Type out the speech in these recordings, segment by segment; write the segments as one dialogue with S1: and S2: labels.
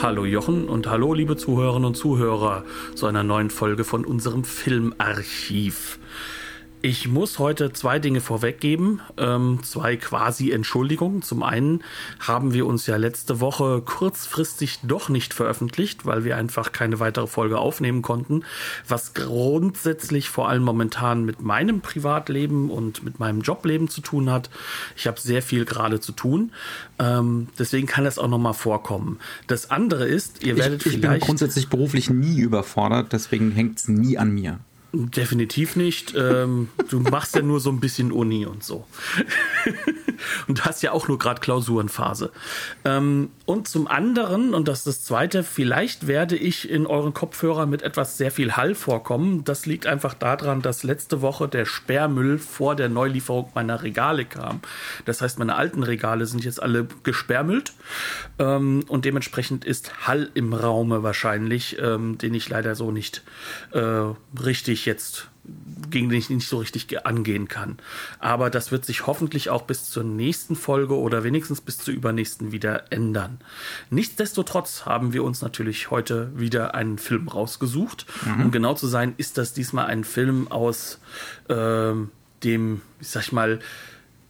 S1: Hallo Jochen und hallo liebe Zuhörerinnen und Zuhörer zu einer neuen Folge von unserem Filmarchiv. Ich muss heute zwei Dinge vorweggeben, ähm, zwei quasi Entschuldigungen. Zum einen haben wir uns ja letzte Woche kurzfristig doch nicht veröffentlicht, weil wir einfach keine weitere Folge aufnehmen konnten, was grundsätzlich vor allem momentan mit meinem Privatleben und mit meinem Jobleben zu tun hat. Ich habe sehr viel gerade zu tun, ähm, deswegen kann das auch noch mal vorkommen. Das andere ist, ihr werdet
S2: ich, ich
S1: vielleicht
S2: bin grundsätzlich beruflich nie überfordert, deswegen hängt es nie an mir.
S1: Definitiv nicht. Ähm, du machst ja nur so ein bisschen Uni und so. und hast ja auch nur gerade Klausurenphase. Ähm, und zum anderen, und das ist das Zweite, vielleicht werde ich in euren Kopfhörer mit etwas sehr viel Hall vorkommen. Das liegt einfach daran, dass letzte Woche der Sperrmüll vor der Neulieferung meiner Regale kam. Das heißt, meine alten Regale sind jetzt alle gesperrmüllt. Ähm, und dementsprechend ist Hall im Raume wahrscheinlich, ähm, den ich leider so nicht äh, richtig ich jetzt gegen den ich nicht so richtig angehen kann. Aber das wird sich hoffentlich auch bis zur nächsten Folge oder wenigstens bis zur übernächsten wieder ändern. Nichtsdestotrotz haben wir uns natürlich heute wieder einen Film rausgesucht. Mhm. Um genau zu sein, ist das diesmal ein Film aus äh, dem, ich sag mal,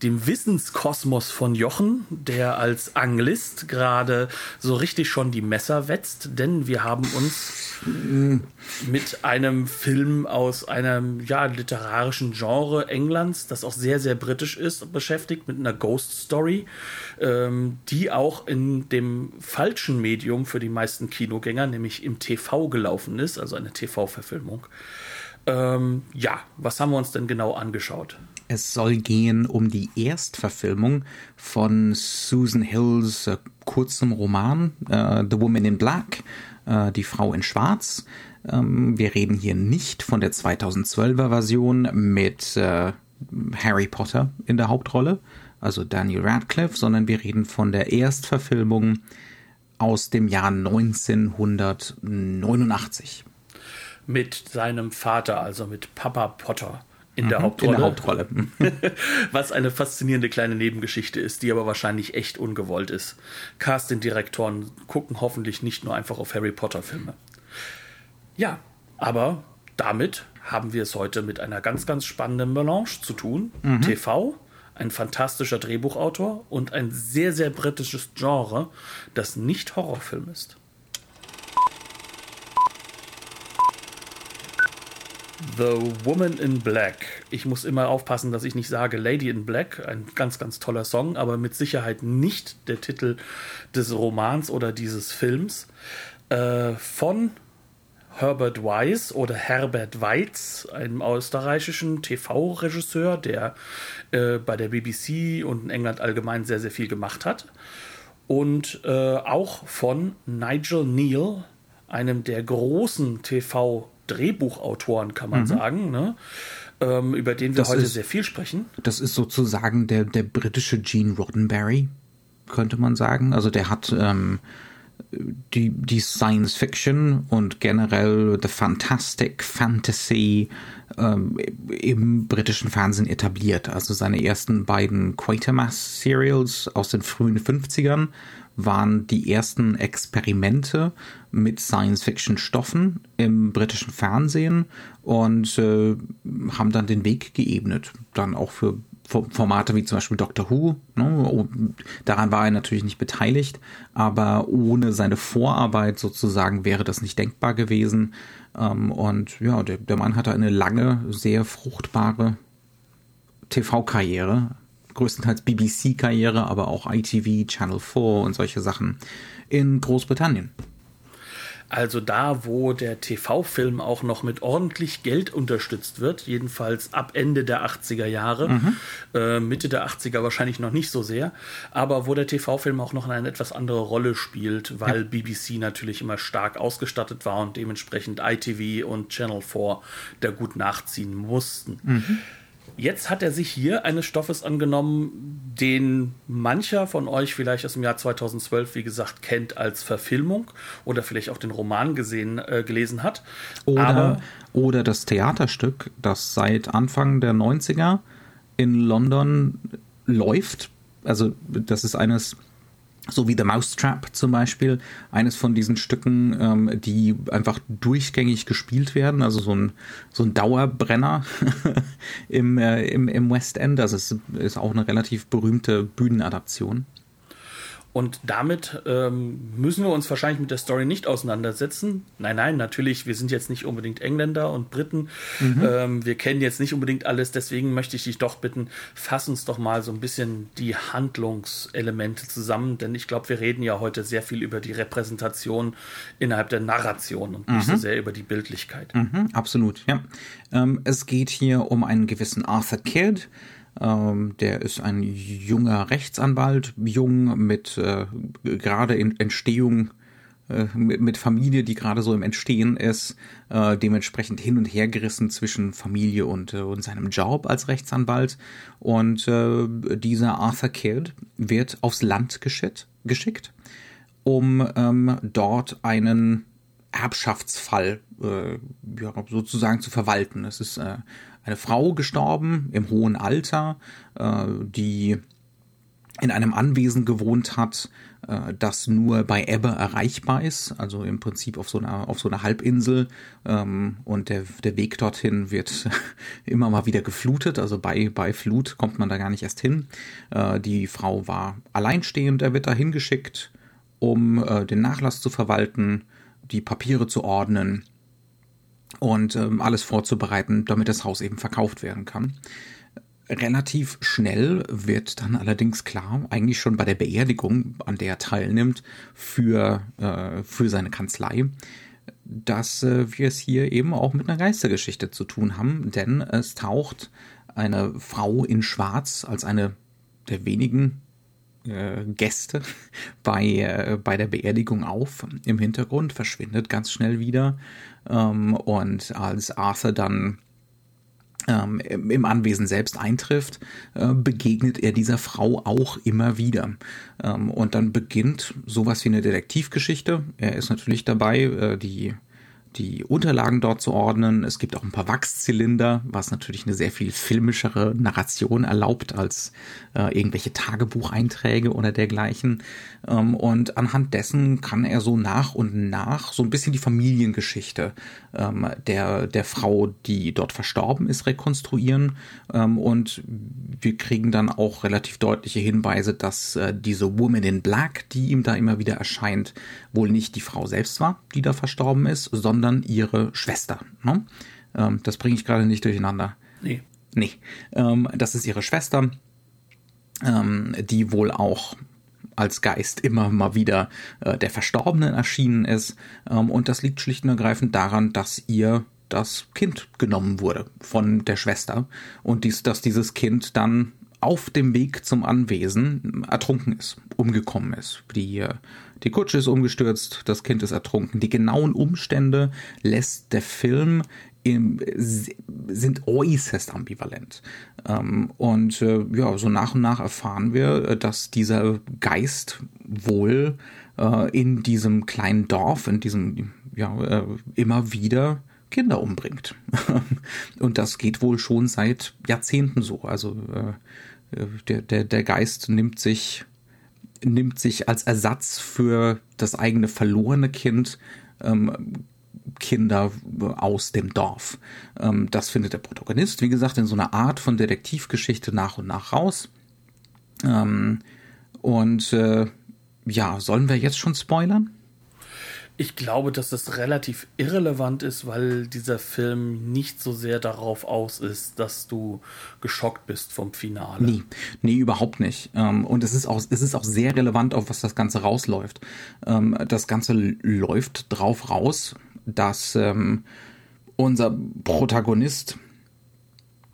S1: dem Wissenskosmos von Jochen, der als Anglist gerade so richtig schon die Messer wetzt, denn wir haben uns mit einem Film aus einem ja, literarischen Genre Englands, das auch sehr, sehr britisch ist, beschäftigt, mit einer Ghost Story, ähm, die auch in dem falschen Medium für die meisten Kinogänger, nämlich im TV gelaufen ist, also eine TV-Verfilmung. Ähm, ja, was haben wir uns denn genau angeschaut?
S2: Es soll gehen um die Erstverfilmung von Susan Hills äh, kurzem Roman äh, The Woman in Black, äh, die Frau in Schwarz. Ähm, wir reden hier nicht von der 2012er Version mit äh, Harry Potter in der Hauptrolle, also Daniel Radcliffe, sondern wir reden von der Erstverfilmung aus dem Jahr 1989.
S1: Mit seinem Vater, also mit Papa Potter in der mhm, Hauptrolle.
S2: In der Hauptrolle.
S1: Was eine faszinierende kleine Nebengeschichte ist, die aber wahrscheinlich echt ungewollt ist. Casting-Direktoren gucken hoffentlich nicht nur einfach auf Harry Potter-Filme. Ja, aber damit haben wir es heute mit einer ganz, ganz spannenden Melange zu tun. Mhm. TV, ein fantastischer Drehbuchautor und ein sehr, sehr britisches Genre, das nicht Horrorfilm ist. The Woman in Black. Ich muss immer aufpassen, dass ich nicht sage Lady in Black, ein ganz, ganz toller Song, aber mit Sicherheit nicht der Titel des Romans oder dieses Films. Äh, von Herbert Weiss oder Herbert Weitz, einem österreichischen TV-Regisseur, der äh, bei der BBC und in England allgemein sehr, sehr viel gemacht hat. Und äh, auch von Nigel Neal, einem der großen TV- Drehbuchautoren, kann man mhm. sagen, ne? ähm, über den wir das heute ist, sehr viel sprechen.
S2: Das ist sozusagen der, der britische Gene Roddenberry, könnte man sagen. Also der hat ähm, die, die Science Fiction und generell The Fantastic Fantasy ähm, im britischen Fernsehen etabliert. Also seine ersten beiden Quatermass Serials aus den frühen 50ern waren die ersten Experimente mit Science-Fiction-Stoffen im britischen Fernsehen und äh, haben dann den Weg geebnet. Dann auch für Formate wie zum Beispiel Doctor Who. Ne? Oh, daran war er natürlich nicht beteiligt, aber ohne seine Vorarbeit sozusagen wäre das nicht denkbar gewesen. Ähm, und ja, der, der Mann hatte eine lange, sehr fruchtbare TV-Karriere, größtenteils BBC-Karriere, aber auch ITV, Channel 4 und solche Sachen in Großbritannien.
S1: Also da, wo der TV-Film auch noch mit ordentlich Geld unterstützt wird, jedenfalls ab Ende der 80er Jahre, mhm. äh, Mitte der 80er wahrscheinlich noch nicht so sehr, aber wo der TV-Film auch noch eine etwas andere Rolle spielt, weil ja. BBC natürlich immer stark ausgestattet war und dementsprechend ITV und Channel 4 da gut nachziehen mussten. Mhm. Jetzt hat er sich hier eines Stoffes angenommen, den mancher von euch vielleicht aus dem Jahr 2012, wie gesagt, kennt als Verfilmung oder vielleicht auch den Roman gesehen, äh, gelesen hat.
S2: Oder, Aber, oder das Theaterstück, das seit Anfang der 90er in London läuft. Also das ist eines so wie The Mousetrap zum Beispiel, eines von diesen Stücken, ähm, die einfach durchgängig gespielt werden, also so ein, so ein Dauerbrenner im, äh, im, im West End. Das ist, ist auch eine relativ berühmte Bühnenadaption.
S1: Und damit ähm, müssen wir uns wahrscheinlich mit der Story nicht auseinandersetzen. Nein, nein, natürlich, wir sind jetzt nicht unbedingt Engländer und Briten. Mhm. Ähm, wir kennen jetzt nicht unbedingt alles. Deswegen möchte ich dich doch bitten, fass uns doch mal so ein bisschen die Handlungselemente zusammen. Denn ich glaube, wir reden ja heute sehr viel über die Repräsentation innerhalb der Narration und nicht mhm. so sehr über die Bildlichkeit.
S2: Mhm, absolut, ja. Ähm, es geht hier um einen gewissen Arthur Kidd ähm, der ist ein junger Rechtsanwalt, jung mit äh, gerade in Entstehung, äh, mit, Familie, die gerade so im Entstehen ist, äh, dementsprechend hin und her gerissen zwischen Familie und, äh, und seinem Job als Rechtsanwalt. Und äh, dieser Arthur Kidd wird aufs Land geschickt, geschickt um ähm, dort einen Erbschaftsfall äh, ja, sozusagen zu verwalten. Es ist äh, eine Frau gestorben im hohen Alter, äh, die in einem Anwesen gewohnt hat, äh, das nur bei Ebbe erreichbar ist, also im Prinzip auf so einer, auf so einer Halbinsel. Ähm, und der, der Weg dorthin wird immer mal wieder geflutet, also bei, bei Flut kommt man da gar nicht erst hin. Äh, die Frau war alleinstehend, er wird da hingeschickt, um äh, den Nachlass zu verwalten, die Papiere zu ordnen und ähm, alles vorzubereiten, damit das Haus eben verkauft werden kann. Relativ schnell wird dann allerdings klar, eigentlich schon bei der Beerdigung, an der er teilnimmt, für, äh, für seine Kanzlei, dass äh, wir es hier eben auch mit einer Geistergeschichte zu tun haben, denn es taucht eine Frau in Schwarz als eine der wenigen äh, Gäste bei, äh, bei der Beerdigung auf. Im Hintergrund verschwindet ganz schnell wieder. Ähm, und als Arthur dann ähm, im Anwesen selbst eintrifft, äh, begegnet er dieser Frau auch immer wieder. Ähm, und dann beginnt sowas wie eine Detektivgeschichte. Er ist natürlich dabei, äh, die die Unterlagen dort zu ordnen. Es gibt auch ein paar Wachszylinder, was natürlich eine sehr viel filmischere Narration erlaubt als äh, irgendwelche Tagebucheinträge oder dergleichen. Ähm, und anhand dessen kann er so nach und nach so ein bisschen die Familiengeschichte ähm, der, der Frau, die dort verstorben ist, rekonstruieren. Ähm, und wir kriegen dann auch relativ deutliche Hinweise, dass äh, diese Woman in Black, die ihm da immer wieder erscheint, wohl nicht die Frau selbst war, die da verstorben ist, sondern ihre Schwester. Ne? Ähm, das bringe ich gerade nicht durcheinander.
S1: Nee.
S2: Nee. Ähm, das ist ihre Schwester, ähm, die wohl auch als Geist immer mal wieder äh, der Verstorbenen erschienen ist. Ähm, und das liegt schlicht und ergreifend daran, dass ihr das Kind genommen wurde von der Schwester und dies, dass dieses Kind dann auf dem Weg zum Anwesen ertrunken ist, umgekommen ist. Die, äh, die Kutsche ist umgestürzt, das Kind ist ertrunken. Die genauen Umstände lässt der Film im, sind äußerst ambivalent. Ähm, und äh, ja, so nach und nach erfahren wir, äh, dass dieser Geist wohl in diesem kleinen Dorf, in diesem, ja, immer wieder Kinder umbringt. und das geht wohl schon seit Jahrzehnten so. Also äh, der, der, der Geist nimmt sich nimmt sich als Ersatz für das eigene verlorene Kind ähm, Kinder aus dem Dorf. Ähm, das findet der Protagonist, wie gesagt, in so einer Art von Detektivgeschichte nach und nach raus. Ähm, und äh, ja, sollen wir jetzt schon spoilern?
S1: Ich glaube, dass das relativ irrelevant ist, weil dieser Film nicht so sehr darauf aus ist, dass du geschockt bist vom Finale.
S2: Nee, nee, überhaupt nicht. Ähm, und es ist auch, es ist auch sehr relevant, auf was das Ganze rausläuft. Ähm, das Ganze läuft drauf raus, dass ähm, unser Protagonist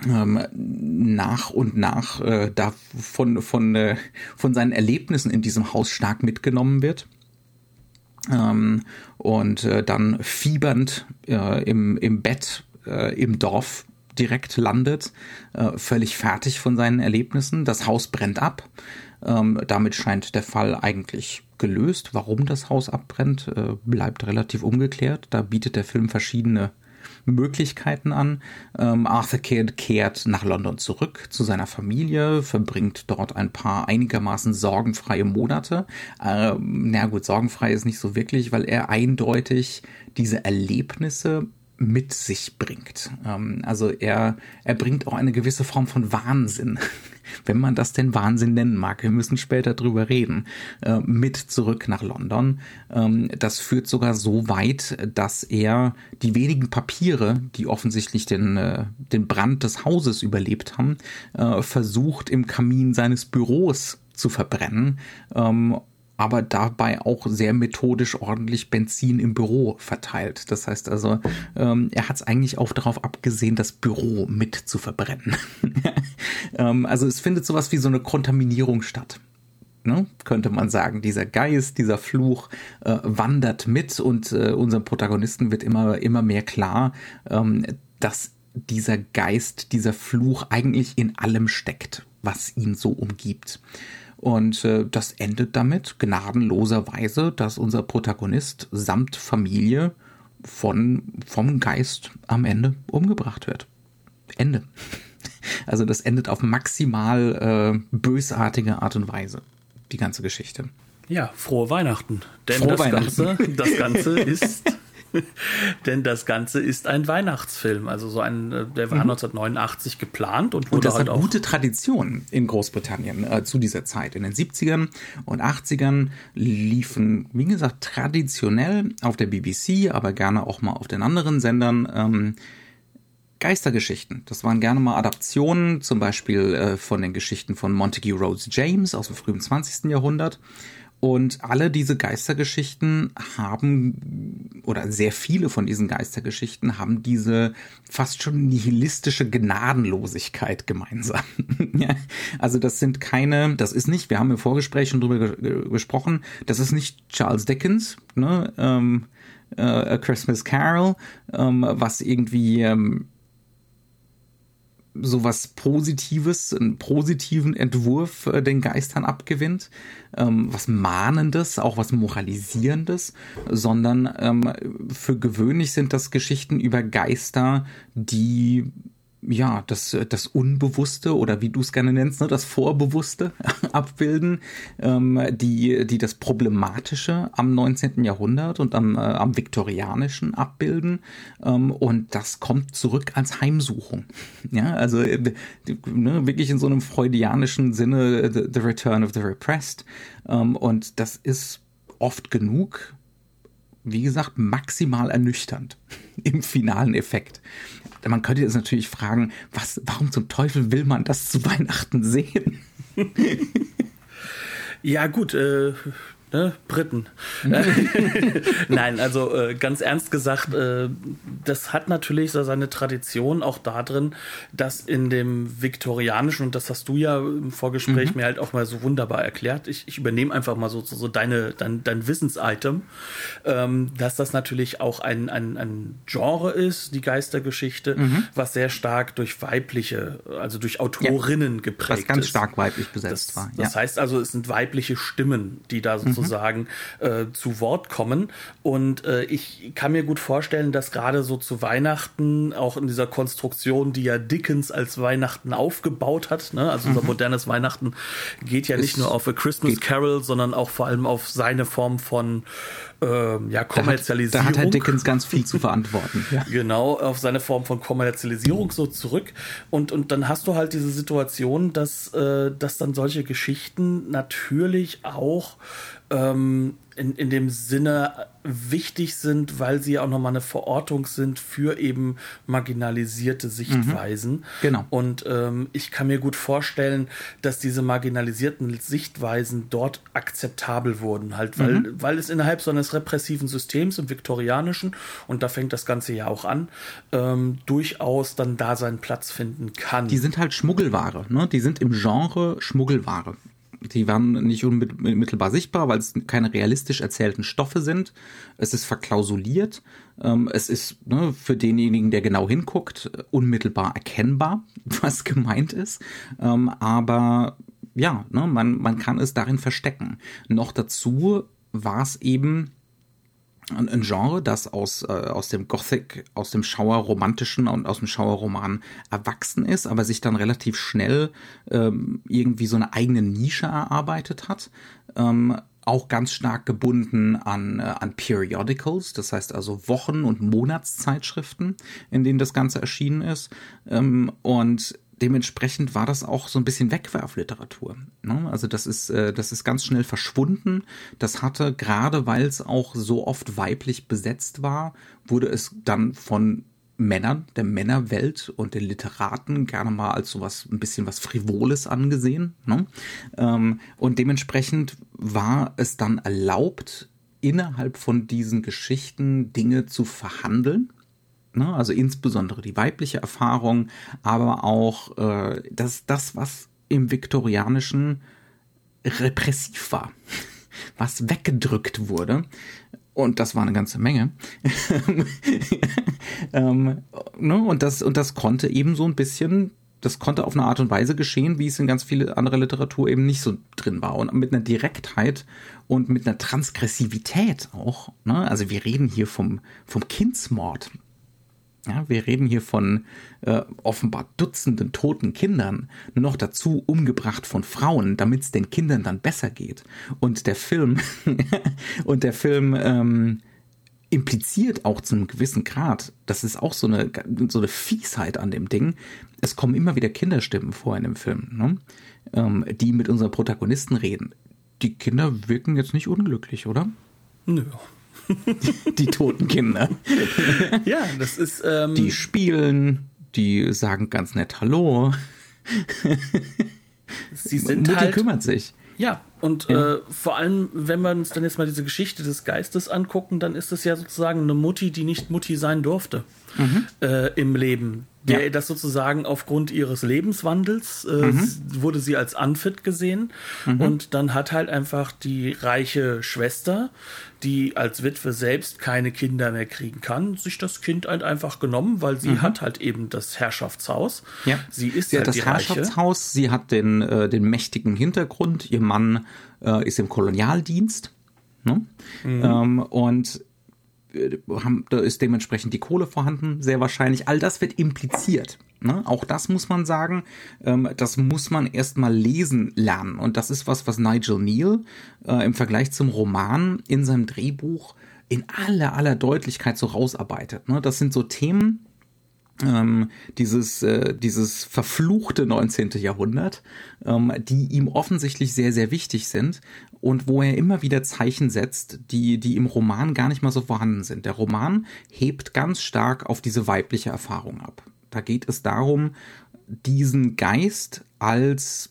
S2: nach und nach äh, da von, von, äh, von seinen Erlebnissen in diesem Haus stark mitgenommen wird ähm, und äh, dann fiebernd äh, im, im Bett äh, im Dorf direkt landet, äh, völlig fertig von seinen Erlebnissen. Das Haus brennt ab. Ähm, damit scheint der Fall eigentlich gelöst. Warum das Haus abbrennt, äh, bleibt relativ ungeklärt. Da bietet der Film verschiedene Möglichkeiten an. Ähm, Arthur Kidd kehrt nach London zurück zu seiner Familie, verbringt dort ein paar einigermaßen sorgenfreie Monate. Ähm, na gut, sorgenfrei ist nicht so wirklich, weil er eindeutig diese Erlebnisse mit sich bringt. Ähm, also er, er bringt auch eine gewisse Form von Wahnsinn, wenn man das denn Wahnsinn nennen mag. Wir müssen später drüber reden, äh, mit zurück nach London. Ähm, das führt sogar so weit, dass er die wenigen Papiere, die offensichtlich den, äh, den Brand des Hauses überlebt haben, äh, versucht im Kamin seines Büros zu verbrennen ähm, aber dabei auch sehr methodisch ordentlich Benzin im Büro verteilt. Das heißt also, ähm, er hat es eigentlich auch darauf abgesehen, das Büro mit zu verbrennen. ähm, also es findet sowas wie so eine Kontaminierung statt. Ne, könnte man sagen, dieser Geist, dieser Fluch äh, wandert mit und äh, unserem Protagonisten wird immer, immer mehr klar, ähm, dass dieser Geist, dieser Fluch eigentlich in allem steckt, was ihn so umgibt. Und äh, das endet damit gnadenloserweise, dass unser Protagonist samt Familie von, vom Geist am Ende umgebracht wird. Ende. Also das endet auf maximal äh, bösartige Art und Weise, die ganze Geschichte.
S1: Ja, frohe Weihnachten. Denn
S2: frohe
S1: das,
S2: Weihnachten.
S1: Ganze, das Ganze ist Denn das Ganze ist ein Weihnachtsfilm. Also so ein, äh, der war mhm. 1989 geplant und wurde
S2: und das
S1: halt
S2: hat
S1: auch.
S2: gute Tradition in Großbritannien äh, zu dieser Zeit. In den 70ern und 80ern liefen, wie gesagt, traditionell auf der BBC, aber gerne auch mal auf den anderen Sendern ähm, Geistergeschichten. Das waren gerne mal Adaptionen, zum Beispiel äh, von den Geschichten von Montague Rhodes James aus dem frühen 20. Jahrhundert. Und alle diese Geistergeschichten haben, oder sehr viele von diesen Geistergeschichten haben diese fast schon nihilistische Gnadenlosigkeit gemeinsam. ja, also das sind keine, das ist nicht, wir haben im Vorgespräch schon drüber ge gesprochen, das ist nicht Charles Dickens, ne, ähm, äh, A Christmas Carol, ähm, was irgendwie ähm, sowas Positives, einen positiven Entwurf äh, den Geistern abgewinnt, ähm, was Mahnendes, auch was Moralisierendes, sondern ähm, für gewöhnlich sind das Geschichten über Geister, die ja, das, das Unbewusste oder wie du es gerne nennst, ne, das Vorbewusste abbilden, ähm, die, die das Problematische am 19. Jahrhundert und am, äh, am Viktorianischen abbilden. Ähm, und das kommt zurück als Heimsuchung. Ja, also äh, ne, wirklich in so einem freudianischen Sinne the, the Return of the Repressed. Ähm, und das ist oft genug wie gesagt, maximal ernüchternd im finalen Effekt man könnte jetzt natürlich fragen, was, warum zum Teufel will man das zu Weihnachten sehen?
S1: ja, gut, äh, ne, Briten. Nein, also äh, ganz ernst gesagt, äh, das hat natürlich so seine Tradition auch darin, dass in dem viktorianischen, und das hast du ja im Vorgespräch mhm. mir halt auch mal so wunderbar erklärt, ich, ich übernehme einfach mal so, so, so deine, dein, dein Wissensitem, ähm, dass das natürlich auch ein, ein, ein Genre ist, die Geistergeschichte, mhm. was sehr stark durch weibliche, also durch Autorinnen ja, geprägt ist. Was
S2: ganz
S1: ist.
S2: stark weiblich besetzt
S1: das,
S2: war.
S1: Ja. Das heißt also, es sind weibliche Stimmen, die da sozusagen sozusagen äh, zu Wort kommen. Und äh, ich kann mir gut vorstellen, dass gerade so zu Weihnachten, auch in dieser Konstruktion, die ja Dickens als Weihnachten aufgebaut hat, ne? also unser mhm. modernes Weihnachten geht ja nicht nur auf A Christmas Carol, sondern auch vor allem auf seine Form von ähm, ja, Kommerzialisierung.
S2: Da hat, da hat Herr Dickens ganz viel zu verantworten.
S1: Ja. Genau, auf seine Form von Kommerzialisierung so zurück. Und, und dann hast du halt diese Situation, dass, äh, dass dann solche Geschichten natürlich auch ähm, in, in dem Sinne wichtig sind, weil sie auch nochmal eine Verortung sind für eben marginalisierte Sichtweisen. Mhm,
S2: genau.
S1: Und ähm, ich kann mir gut vorstellen, dass diese marginalisierten Sichtweisen dort akzeptabel wurden, halt, weil, mhm. weil es innerhalb so eines repressiven Systems im viktorianischen, und da fängt das Ganze ja auch an, ähm, durchaus dann da seinen Platz finden kann.
S2: Die sind halt Schmuggelware, ne? Die sind im Genre Schmuggelware. Die waren nicht unmittelbar sichtbar, weil es keine realistisch erzählten Stoffe sind. Es ist verklausuliert. Ähm, es ist ne, für denjenigen, der genau hinguckt, unmittelbar erkennbar, was gemeint ist. Ähm, aber ja, ne, man, man kann es darin verstecken. Noch dazu war es eben ein Genre, das aus, äh, aus dem Gothic, aus dem Schauerromantischen und aus dem Schauerroman erwachsen ist, aber sich dann relativ schnell ähm, irgendwie so eine eigene Nische erarbeitet hat. Ähm, auch ganz stark gebunden an, äh, an Periodicals, das heißt also Wochen- und Monatszeitschriften, in denen das Ganze erschienen ist. Ähm, und dementsprechend war das auch so ein bisschen Wegwerfliteratur. Ne? Also das ist, äh, das ist ganz schnell verschwunden. Das hatte, gerade weil es auch so oft weiblich besetzt war, wurde es dann von Männern, der Männerwelt und den Literaten gerne mal als sowas ein bisschen was Frivoles angesehen. Ne? Ähm, und dementsprechend war es dann erlaubt, innerhalb von diesen Geschichten Dinge zu verhandeln Ne? Also insbesondere die weibliche Erfahrung, aber auch äh, das, das, was im Viktorianischen repressiv war, was weggedrückt wurde. Und das war eine ganze Menge. ähm, ne? und, das, und das konnte eben so ein bisschen das konnte auf eine Art und Weise geschehen, wie es in ganz viele andere Literatur eben nicht so drin war. Und mit einer Direktheit und mit einer Transgressivität auch. Ne? Also wir reden hier vom, vom Kindsmord. Ja, wir reden hier von äh, offenbar Dutzenden toten Kindern, nur noch dazu umgebracht von Frauen, damit es den Kindern dann besser geht. Und der Film und der Film ähm, impliziert auch zu einem gewissen Grad, das ist auch so eine so eine Fiesheit an dem Ding. Es kommen immer wieder Kinderstimmen vor in dem Film, ne? ähm, die mit unseren Protagonisten reden. Die Kinder wirken jetzt nicht unglücklich, oder?
S1: Nö.
S2: die toten Kinder.
S1: Ja, das ist. Ähm
S2: die spielen, die sagen ganz nett Hallo.
S1: Sie sind Mutti halt,
S2: kümmert sich.
S1: Ja, und ja. Äh, vor allem, wenn wir uns dann jetzt mal diese Geschichte des Geistes angucken, dann ist es ja sozusagen eine Mutti, die nicht Mutti sein durfte mhm. äh, im Leben der ja. das sozusagen aufgrund ihres Lebenswandels äh, mhm. wurde sie als unfit gesehen mhm. und dann hat halt einfach die reiche Schwester, die als Witwe selbst keine Kinder mehr kriegen kann, sich das Kind halt einfach genommen, weil sie mhm. hat halt eben das Herrschaftshaus.
S2: Ja.
S1: Sie ist
S2: sie
S1: halt
S2: hat das Herrschaftshaus, Reiche. sie hat den äh, den mächtigen Hintergrund, ihr Mann äh, ist im Kolonialdienst. Ne? Mhm. Ähm, und haben, da ist dementsprechend die Kohle vorhanden, sehr wahrscheinlich. All das wird impliziert. Ne? Auch das muss man sagen, ähm, das muss man erstmal lesen lernen. Und das ist was, was Nigel Neal äh, im Vergleich zum Roman in seinem Drehbuch in aller, aller Deutlichkeit so rausarbeitet. Ne? Das sind so Themen, ähm, dieses, äh, dieses verfluchte 19. Jahrhundert, ähm, die ihm offensichtlich sehr, sehr wichtig sind und wo er immer wieder Zeichen setzt, die, die im Roman gar nicht mal so vorhanden sind. Der Roman hebt ganz stark auf diese weibliche Erfahrung ab. Da geht es darum, diesen Geist als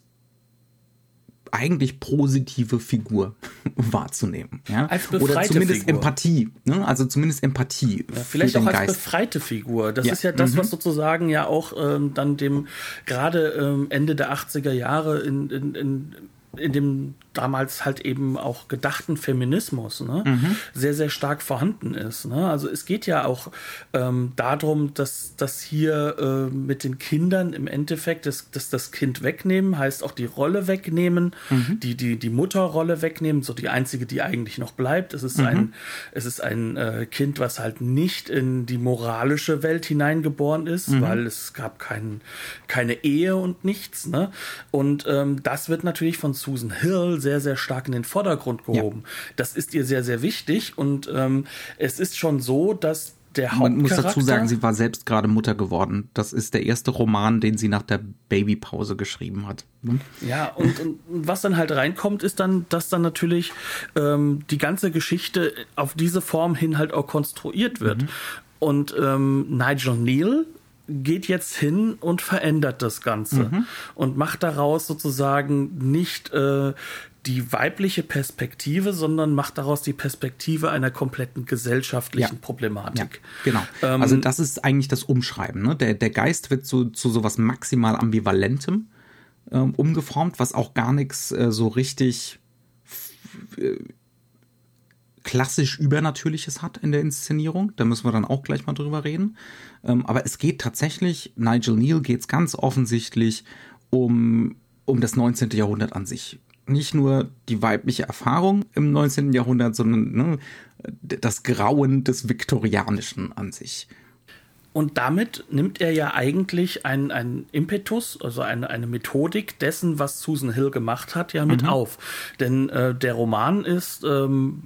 S2: eigentlich positive Figur wahrzunehmen. Ja?
S1: Als befreite Oder
S2: zumindest
S1: Figur.
S2: Empathie. Ne? Also zumindest Empathie.
S1: Ja, vielleicht auch als
S2: Geist.
S1: befreite Figur. Das ja. ist ja das, mhm. was sozusagen ja auch ähm, dann dem gerade ähm, Ende der 80er Jahre in, in, in in dem damals halt eben auch gedachten Feminismus ne, mhm. sehr, sehr stark vorhanden ist. Ne? Also es geht ja auch ähm, darum, dass, dass hier äh, mit den Kindern im Endeffekt das, das, das Kind wegnehmen, heißt auch die Rolle wegnehmen, mhm. die, die, die Mutterrolle wegnehmen, so die einzige, die eigentlich noch bleibt. Es ist mhm. ein, es ist ein äh, Kind, was halt nicht in die moralische Welt hineingeboren ist, mhm. weil es gab kein, keine Ehe und nichts. Ne? Und ähm, das wird natürlich von Susan Hill sehr, sehr stark in den Vordergrund gehoben. Ja. Das ist ihr sehr, sehr wichtig und ähm, es ist schon so, dass der
S2: Man muss dazu sagen, sie war selbst gerade Mutter geworden. Das ist der erste Roman, den sie nach der Babypause geschrieben hat.
S1: Ne? Ja, und, und, was dann halt reinkommt, ist dann, dass dann natürlich ähm, die ganze Geschichte auf diese Form hin halt auch konstruiert wird. Mhm. Und ähm, Nigel Neal geht jetzt hin und verändert das Ganze mhm. und macht daraus sozusagen nicht äh, die weibliche Perspektive, sondern macht daraus die Perspektive einer kompletten gesellschaftlichen ja. Problematik.
S2: Ja, genau. Ähm, also das ist eigentlich das Umschreiben. Ne? Der, der Geist wird zu, zu sowas maximal Ambivalentem ähm, umgeformt, was auch gar nichts äh, so richtig äh, klassisch Übernatürliches hat in der Inszenierung. Da müssen wir dann auch gleich mal drüber reden. Ähm, aber es geht tatsächlich, Nigel Neal geht es ganz offensichtlich um, um das 19. Jahrhundert an sich nicht nur die weibliche Erfahrung im 19. Jahrhundert, sondern ne, das Grauen des Viktorianischen an sich.
S1: Und damit nimmt er ja eigentlich einen, Impetus, also eine, eine Methodik dessen, was Susan Hill gemacht hat, ja mit mhm. auf. Denn äh, der Roman ist ähm,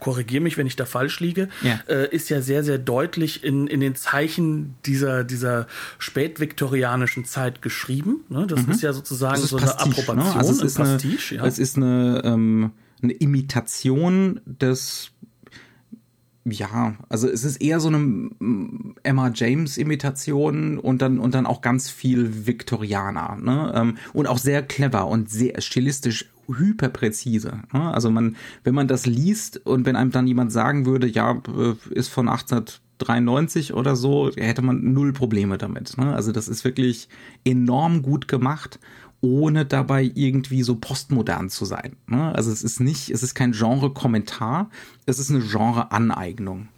S1: korrigiere mich, wenn ich da falsch liege, ja. Äh, ist ja sehr, sehr deutlich in, in den Zeichen dieser, dieser spätviktorianischen Zeit geschrieben. Ne? Das mhm. ist ja sozusagen ist so eine Pastiche, Approbation,
S2: ne? also es ist Pastiche. Eine, ja. Es ist eine, ähm, eine Imitation des ja, also es ist eher so eine mm, Emma James Imitation und dann und dann auch ganz viel Viktorianer, ne? Ähm, und auch sehr clever und sehr stilistisch hyperpräzise. Also man, wenn man das liest und wenn einem dann jemand sagen würde, ja, äh, ist von 1893 oder so, hätte man null Probleme damit. Ne? Also das ist wirklich enorm gut gemacht ohne dabei irgendwie so postmodern zu sein. Ne? Also es ist nicht, es ist kein Genre-Kommentar, es ist eine Genre-Aneignung.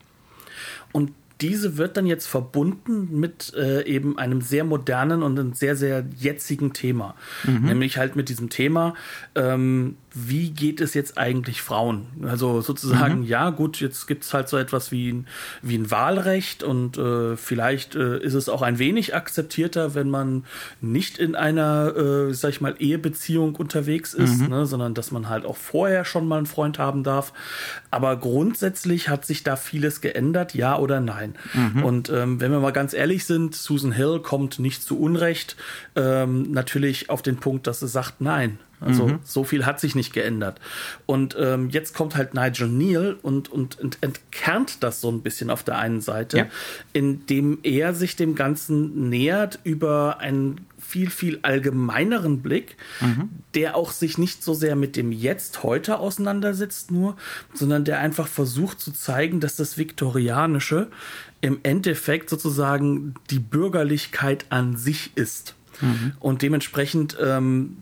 S1: Und diese wird dann jetzt verbunden mit äh, eben einem sehr modernen und einem sehr, sehr jetzigen Thema. Mhm. Nämlich halt mit diesem Thema, ähm, wie geht es jetzt eigentlich Frauen? Also sozusagen, mhm. ja, gut, jetzt gibt es halt so etwas wie ein, wie ein Wahlrecht und äh, vielleicht äh, ist es auch ein wenig akzeptierter, wenn man nicht in einer, äh, sag ich mal, Ehebeziehung unterwegs ist, mhm. ne, sondern dass man halt auch vorher schon mal einen Freund haben darf. Aber grundsätzlich hat sich da vieles geändert, ja oder nein. Mhm. Und ähm, wenn wir mal ganz ehrlich sind, Susan Hill kommt nicht zu Unrecht ähm, natürlich auf den Punkt, dass sie sagt, nein, also mhm. so viel hat sich nicht geändert. Und ähm, jetzt kommt halt Nigel Neal und, und, und, entkernt das so ein bisschen auf der einen Seite, ja. indem er sich dem Ganzen nähert über einen viel, viel allgemeineren Blick, mhm. der auch sich nicht so sehr mit dem Jetzt heute auseinandersetzt nur, sondern der einfach versucht zu zeigen, dass das Viktorianische im Endeffekt sozusagen die Bürgerlichkeit an sich ist. Mhm. Und dementsprechend ähm,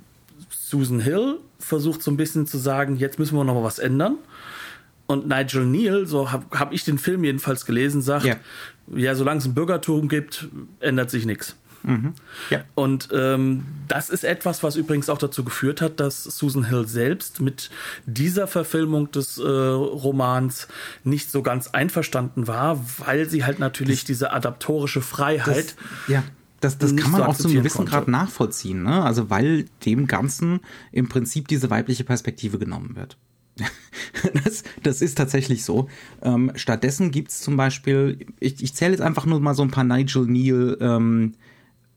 S1: Susan Hill versucht so ein bisschen zu sagen, jetzt müssen wir noch mal was ändern. Und Nigel Neal, so habe hab ich den Film jedenfalls gelesen, sagt, ja, ja solange es ein Bürgertum gibt, ändert sich nichts. Mhm. Ja. Und ähm, das ist etwas, was übrigens auch dazu geführt hat, dass Susan Hill selbst mit dieser Verfilmung des äh, Romans nicht so ganz einverstanden war, weil sie halt natürlich das, diese adaptorische Freiheit
S2: das, ja das, das kann man auch zu einem gewissen konnte. Grad nachvollziehen, ne? Also weil dem Ganzen im Prinzip diese weibliche Perspektive genommen wird. das, das ist tatsächlich so. Ähm, stattdessen gibt's zum Beispiel, ich, ich zähle jetzt einfach nur mal so ein paar Nigel Neal ähm,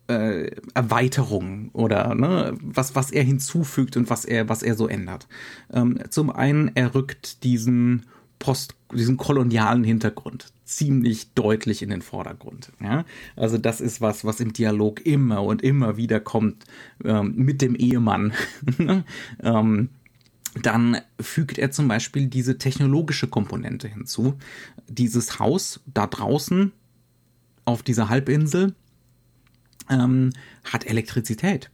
S2: äh, Erweiterungen oder ne, was, was er hinzufügt und was er, was er so ändert. Ähm, zum einen, er rückt diesen Post, diesen kolonialen Hintergrund ziemlich deutlich in den Vordergrund. Ja? Also das ist was, was im Dialog immer und immer wieder kommt ähm, mit dem Ehemann. ähm, dann fügt er zum Beispiel diese technologische Komponente hinzu. Dieses Haus da draußen auf dieser Halbinsel ähm, hat Elektrizität.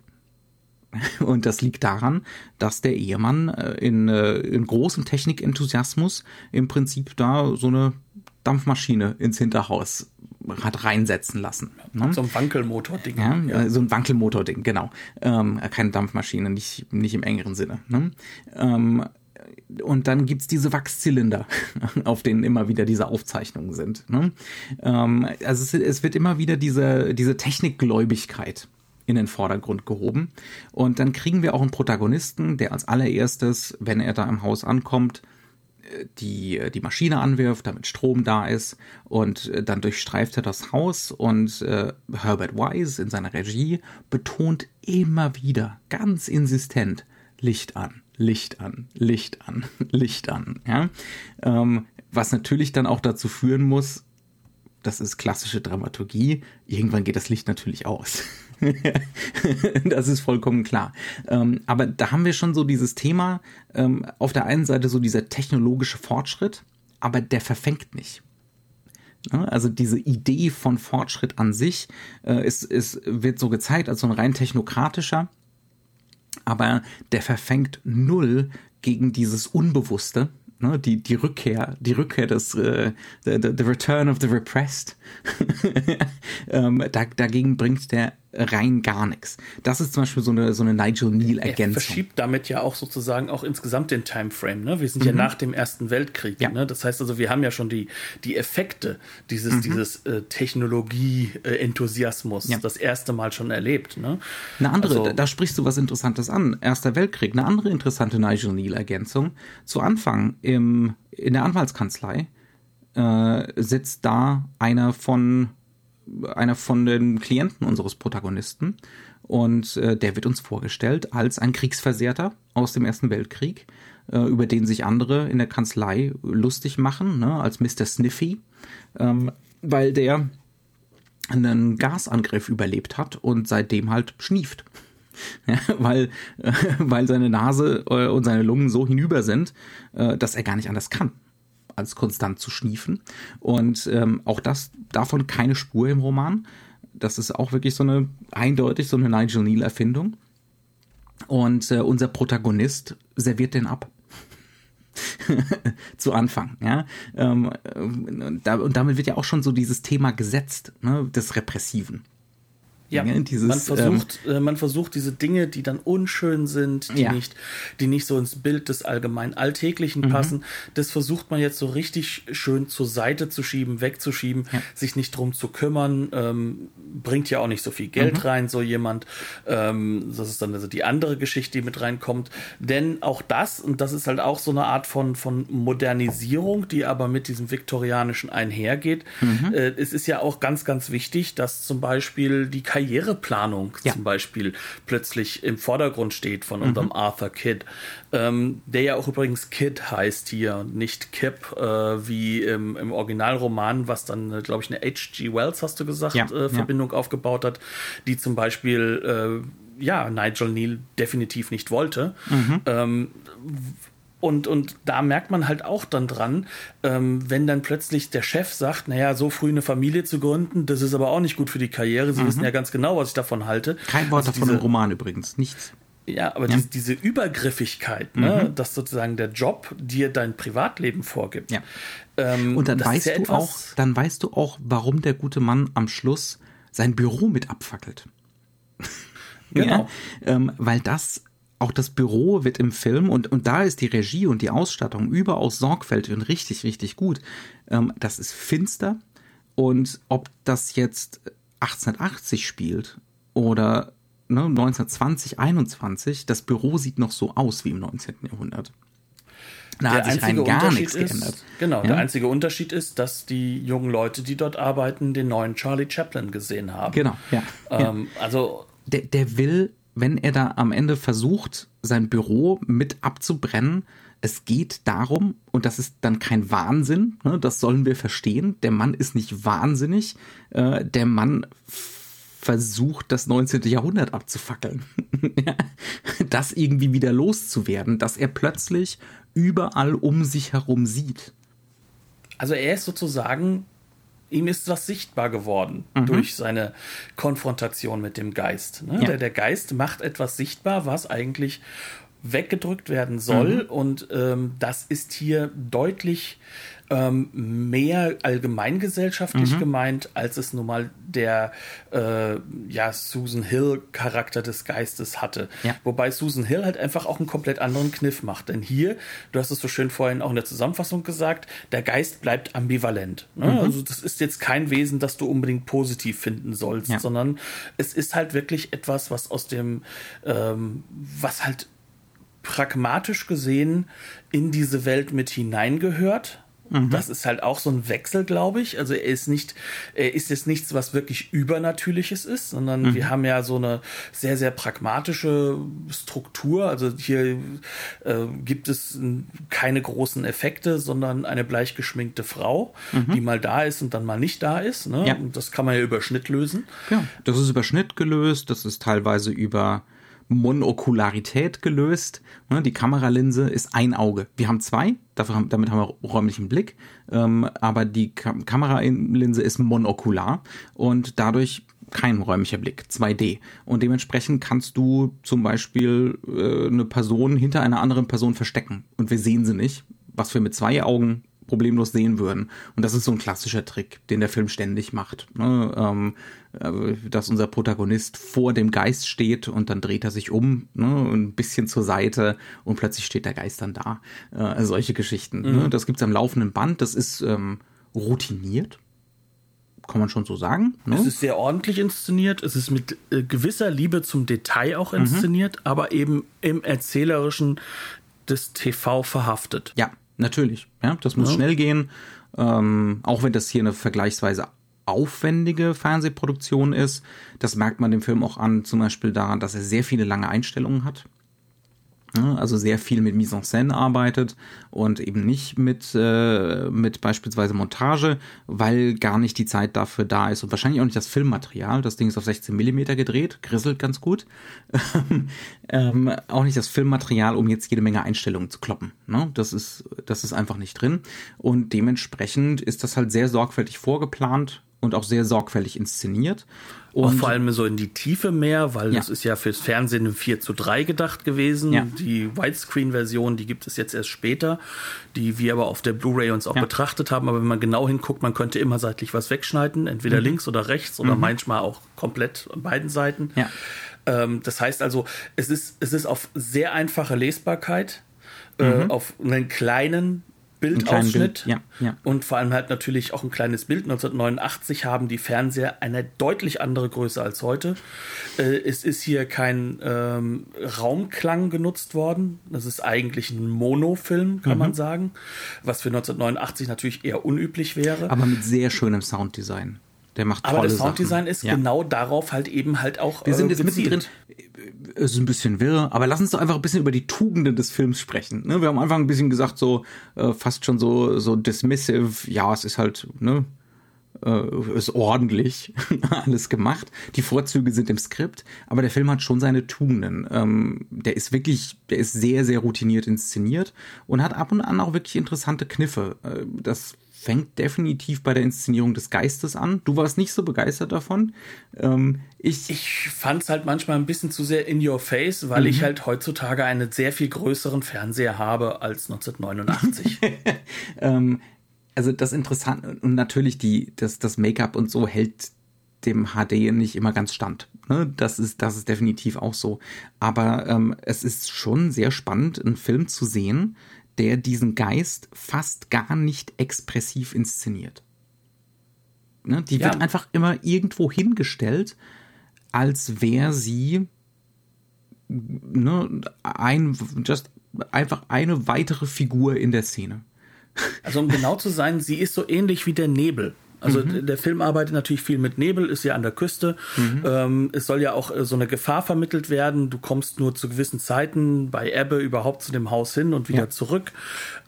S2: Und das liegt daran, dass der Ehemann äh, in, äh, in großem Technikenthusiasmus im Prinzip da so eine Dampfmaschine ins Hinterhaus hat reinsetzen lassen.
S1: Ne? So ein Wankelmotor-Ding.
S2: Ja, ja, so ein Wankelmotor-Ding, genau. Ähm, keine Dampfmaschine, nicht, nicht im engeren Sinne. Ne? Ähm, und dann gibt's diese Wachszylinder, auf denen immer wieder diese Aufzeichnungen sind. Ne? Ähm, also es, es, wird immer wieder diese, diese Technikgläubigkeit in den Vordergrund gehoben. Und dann kriegen wir auch einen Protagonisten, der als allererstes, wenn er da im Haus ankommt, die, die Maschine anwirft, damit Strom da ist und äh, dann durchstreift er das Haus und äh, Herbert Wise in seiner Regie betont immer wieder ganz insistent Licht an, Licht an, Licht an, Licht an. Ja? Ähm, was natürlich dann auch dazu führen muss, das ist klassische Dramaturgie, irgendwann geht das Licht natürlich aus. das ist vollkommen klar. Ähm, aber da haben wir schon so dieses Thema, ähm, auf der einen Seite so dieser technologische Fortschritt, aber der verfängt nicht. Also diese Idee von Fortschritt an sich äh, ist, ist, wird so gezeigt als so ein rein technokratischer, aber der verfängt null gegen dieses Unbewusste, ne, die, die Rückkehr, die Rückkehr des, äh, the, the, Return of the Repressed, ähm, da, dagegen bringt der rein gar nichts. Das ist zum Beispiel so eine, so eine Nigel Neal-Ergänzung.
S1: Er verschiebt damit ja auch sozusagen auch insgesamt den Timeframe. Ne? Wir sind mhm. ja nach dem Ersten Weltkrieg. Ja. Ne? Das heißt also, wir haben ja schon die, die Effekte dieses, mhm. dieses äh, Technologie-Enthusiasmus ja. das erste Mal schon erlebt. Ne?
S2: Eine andere, also, da, da, sprichst du was Interessantes an. Erster Weltkrieg. Eine andere interessante Nigel Neal-Ergänzung. Zu Anfang im, in der Anwaltskanzlei äh, sitzt da einer von einer von den Klienten unseres Protagonisten. Und äh, der wird uns vorgestellt als ein Kriegsversehrter aus dem Ersten Weltkrieg, äh, über den sich andere in der Kanzlei lustig machen, ne, als Mr. Sniffy, ähm, weil der einen Gasangriff überlebt hat und seitdem halt schnieft. Ja, weil, äh, weil seine Nase äh, und seine Lungen so hinüber sind, äh, dass er gar nicht anders kann als konstant zu schniefen. Und ähm, auch das davon keine Spur im Roman. Das ist auch wirklich so eine eindeutig so eine Nigel Neal Erfindung. Und äh, unser Protagonist serviert den ab. zu Anfang, ja. Ähm, und, damit wird ja auch schon so dieses Thema gesetzt, ne, des Repressiven.
S1: Ja, Dieses, man, versucht, ähm, äh, man versucht diese Dinge, die dann unschön sind, die, ja. nicht, die nicht so ins Bild des allgemeinen Alltäglichen mhm. passen, das versucht man jetzt so richtig schön zur Seite zu schieben, wegzuschieben, ja. sich nicht drum zu kümmern, ähm, bringt ja auch nicht so viel Geld mhm. rein, so jemand. Ähm, das ist dann also die andere Geschichte, die mit reinkommt. Denn auch das, und das ist halt auch so eine Art von, von Modernisierung, die aber mit diesem Viktorianischen einhergeht. Mhm. Äh, es ist ja auch ganz, ganz wichtig, dass zum Beispiel die Karriereplanung ja. zum Beispiel plötzlich im Vordergrund steht von mhm. unserem Arthur Kidd, ähm, der ja auch übrigens Kidd heißt hier, nicht Kip äh, wie im, im, Originalroman, was dann, äh, glaube ich, eine H.G. Wells, hast du gesagt, ja. äh, Verbindung ja. aufgebaut hat, die zum Beispiel äh, ja, Nigel Neal definitiv nicht wollte. Mhm. Ähm, und, und da merkt man halt auch dann dran, ähm, wenn dann plötzlich der Chef sagt, naja, so früh eine Familie zu gründen, das ist aber auch nicht gut für die Karriere. Sie mhm. wissen ja ganz genau, was ich davon halte.
S2: Kein Wort also davon diese, im Roman übrigens, nichts.
S1: Ja, aber ja. Diese, diese, Übergriffigkeit, ne, mhm. dass sozusagen der Job dir dein Privatleben vorgibt.
S2: Ja. Ähm, und dann weißt ja du auch, dann weißt du auch, warum der gute Mann am Schluss sein Büro mit abfackelt. Genau. Ja, ähm, weil das auch das Büro wird im Film und, und da ist die Regie und die Ausstattung überaus sorgfältig und richtig, richtig gut. Ähm, das ist finster und ob das jetzt 1880 spielt oder ne, 1920, 21, das Büro sieht noch so aus wie im 19. Jahrhundert.
S1: Da der hat sich rein gar nichts ist, geändert. Genau, ja? der einzige Unterschied ist, dass die jungen Leute, die dort arbeiten, den neuen Charlie Chaplin gesehen haben.
S2: Genau, ja.
S1: Ähm,
S2: ja.
S1: Also
S2: der, der will wenn er da am Ende versucht, sein Büro mit abzubrennen, es geht darum, und das ist dann kein Wahnsinn, ne, das sollen wir verstehen, der Mann ist nicht wahnsinnig, äh, der Mann versucht, das 19. Jahrhundert abzufackeln. das irgendwie wieder loszuwerden, dass er plötzlich überall um sich herum sieht.
S1: Also er ist sozusagen ihm ist was sichtbar geworden mhm. durch seine Konfrontation mit dem Geist. Ne? Ja. Der, der Geist macht etwas sichtbar, was eigentlich weggedrückt werden soll. Mhm. Und ähm, das ist hier deutlich ähm, mehr allgemeingesellschaftlich mhm. gemeint, als es nun mal der äh, ja, Susan Hill-Charakter des Geistes hatte. Ja. Wobei Susan Hill halt einfach auch einen komplett anderen Kniff macht. Denn hier, du hast es so schön vorhin auch in der Zusammenfassung gesagt, der Geist bleibt ambivalent. Ne? Mhm. Also das ist jetzt kein Wesen, das du unbedingt positiv finden sollst, ja. sondern es ist halt wirklich etwas, was aus dem, ähm, was halt pragmatisch gesehen in diese Welt mit hineingehört. Mhm. Das ist halt auch so ein Wechsel, glaube ich. Also er ist nicht, er ist jetzt nichts, was wirklich Übernatürliches ist, sondern mhm. wir haben ja so eine sehr, sehr pragmatische Struktur. Also hier äh, gibt es keine großen Effekte, sondern eine bleichgeschminkte Frau, mhm. die mal da ist und dann mal nicht da ist. Ne? Ja. Und das kann man ja über Schnitt lösen.
S2: Ja, das ist über Schnitt gelöst, das ist teilweise über Monokularität gelöst. Ne, die Kameralinse ist ein Auge. Wir haben zwei, dafür damit haben wir räumlichen Blick, ähm, aber die Kameralinse ist monokular und dadurch kein räumlicher Blick, 2D. Und dementsprechend kannst du zum Beispiel äh, eine Person hinter einer anderen Person verstecken und wir sehen sie nicht, was wir mit zwei Augen problemlos sehen würden. Und das ist so ein klassischer Trick, den der Film ständig macht. Ne? Ähm, äh, dass unser Protagonist vor dem Geist steht und dann dreht er sich um, ne? ein bisschen zur Seite und plötzlich steht der Geist dann da. Äh, solche Geschichten. Ne? Mhm. Ne? Das gibt's am laufenden Band, das ist ähm, routiniert. Kann man schon so sagen.
S1: Ne? Es ist sehr ordentlich inszeniert. Es ist mit äh, gewisser Liebe zum Detail auch mhm. inszeniert, mhm. aber eben im erzählerischen des TV verhaftet.
S2: Ja, Natürlich, ja, das muss ja. schnell gehen. Ähm, auch wenn das hier eine vergleichsweise aufwendige Fernsehproduktion ist, das merkt man dem Film auch an, zum Beispiel daran, dass er sehr viele lange Einstellungen hat. Ne? also sehr viel mit Mise en scène arbeitet und eben nicht mit, äh, mit beispielsweise Montage, weil gar nicht die Zeit dafür da ist und wahrscheinlich auch nicht das Filmmaterial. Das Ding ist auf 16 Millimeter gedreht, grisselt ganz gut. ähm, auch nicht das Filmmaterial, um jetzt jede Menge Einstellungen zu kloppen. Ne? Das, ist, das ist einfach nicht drin. Und dementsprechend ist das halt sehr sorgfältig vorgeplant und auch sehr sorgfältig inszeniert.
S1: Und auch vor allem so in die Tiefe mehr, weil ja. das ist ja fürs Fernsehen im 4 zu 3 gedacht gewesen. Ja. Die Widescreen-Version, die gibt es jetzt erst später, die wir aber auf der Blu-ray uns auch ja. betrachtet haben. Aber wenn man genau hinguckt, man könnte immer seitlich was wegschneiden, entweder mhm. links oder rechts oder mhm. manchmal auch komplett an beiden Seiten. Ja. Ähm, das heißt also, es ist, es ist auf sehr einfache Lesbarkeit, äh, mhm. auf einen kleinen Bildausschnitt
S2: Bild. ja, ja.
S1: und vor allem halt natürlich auch ein kleines Bild. 1989 haben die Fernseher eine deutlich andere Größe als heute. Äh, es ist hier kein ähm, Raumklang genutzt worden. Das ist eigentlich ein Monofilm, kann mhm. man sagen, was für 1989 natürlich eher unüblich wäre.
S2: Aber mit sehr schönem Sounddesign. Der macht tolle
S1: Aber das Sounddesign ist ja. genau darauf halt eben halt auch.
S2: Wir sind äh, jetzt mittendrin. Es ist ein bisschen wirr, aber lass uns doch einfach ein bisschen über die Tugenden des Films sprechen. Ne? Wir haben einfach ein bisschen gesagt, so äh, fast schon so, so dismissive, ja, es ist halt, ne, äh, ist ordentlich alles gemacht. Die Vorzüge sind im Skript, aber der Film hat schon seine Tugenden. Ähm, der ist wirklich, der ist sehr, sehr routiniert inszeniert und hat ab und an auch wirklich interessante Kniffe. Äh, das fängt definitiv bei der Inszenierung des Geistes an. Du warst nicht so begeistert davon. Ähm,
S1: ich ich fand es halt manchmal ein bisschen zu sehr in your face, weil mhm. ich halt heutzutage einen sehr viel größeren Fernseher habe als 1989.
S2: ähm, also das Interessante und natürlich die, das, das Make-up und so hält dem HD nicht immer ganz stand. Ne? Das ist, das ist definitiv auch so. Aber ähm, es ist schon sehr spannend, einen Film zu sehen, der diesen Geist fast gar nicht expressiv inszeniert. Ne? Die ja. wird einfach immer irgendwo hingestellt, als wäre sie ne, ein, just einfach eine weitere Figur in der Szene.
S1: Also um genau zu sein, sie ist so ähnlich wie der Nebel. Also mhm. der Film arbeitet natürlich viel mit Nebel, ist ja an der Küste. Mhm. Ähm, es soll ja auch äh, so eine Gefahr vermittelt werden. Du kommst nur zu gewissen Zeiten bei Ebbe überhaupt zu dem Haus hin und wieder ja. zurück.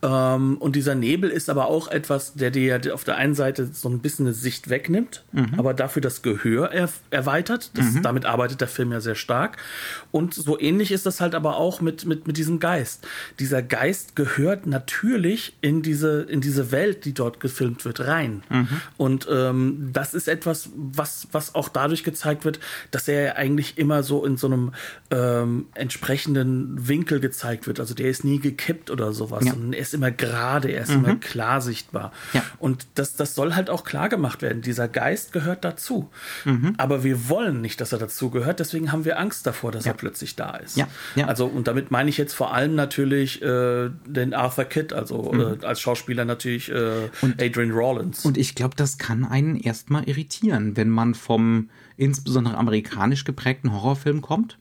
S1: Ähm, und dieser Nebel ist aber auch etwas, der dir auf der einen Seite so ein bisschen eine Sicht wegnimmt, mhm. aber dafür das Gehör er erweitert. Das, mhm. Damit arbeitet der Film ja sehr stark. Und so ähnlich ist das halt aber auch mit, mit, mit diesem Geist. Dieser Geist gehört natürlich in diese, in diese Welt, die dort gefilmt wird, rein. Und ähm, das ist etwas, was, was auch dadurch gezeigt wird, dass er ja eigentlich immer so in so einem ähm, entsprechenden Winkel gezeigt wird. Also der ist nie gekippt oder sowas. Ja. er ist immer gerade, er ist mhm. immer klar sichtbar. Ja. Und das, das soll halt auch klar gemacht werden. Dieser Geist gehört dazu. Mhm. Aber wir wollen nicht, dass er dazu gehört. Deswegen haben wir Angst davor, dass ja. er plötzlich da ist. Ja. Ja. Also, und damit meine ich jetzt vor allem natürlich äh, den Arthur Kidd, also mhm. äh, als Schauspieler natürlich äh, und, Adrian Rawlins.
S2: Und ich glaube, das kann einen erstmal irritieren, wenn man vom insbesondere amerikanisch geprägten Horrorfilm kommt.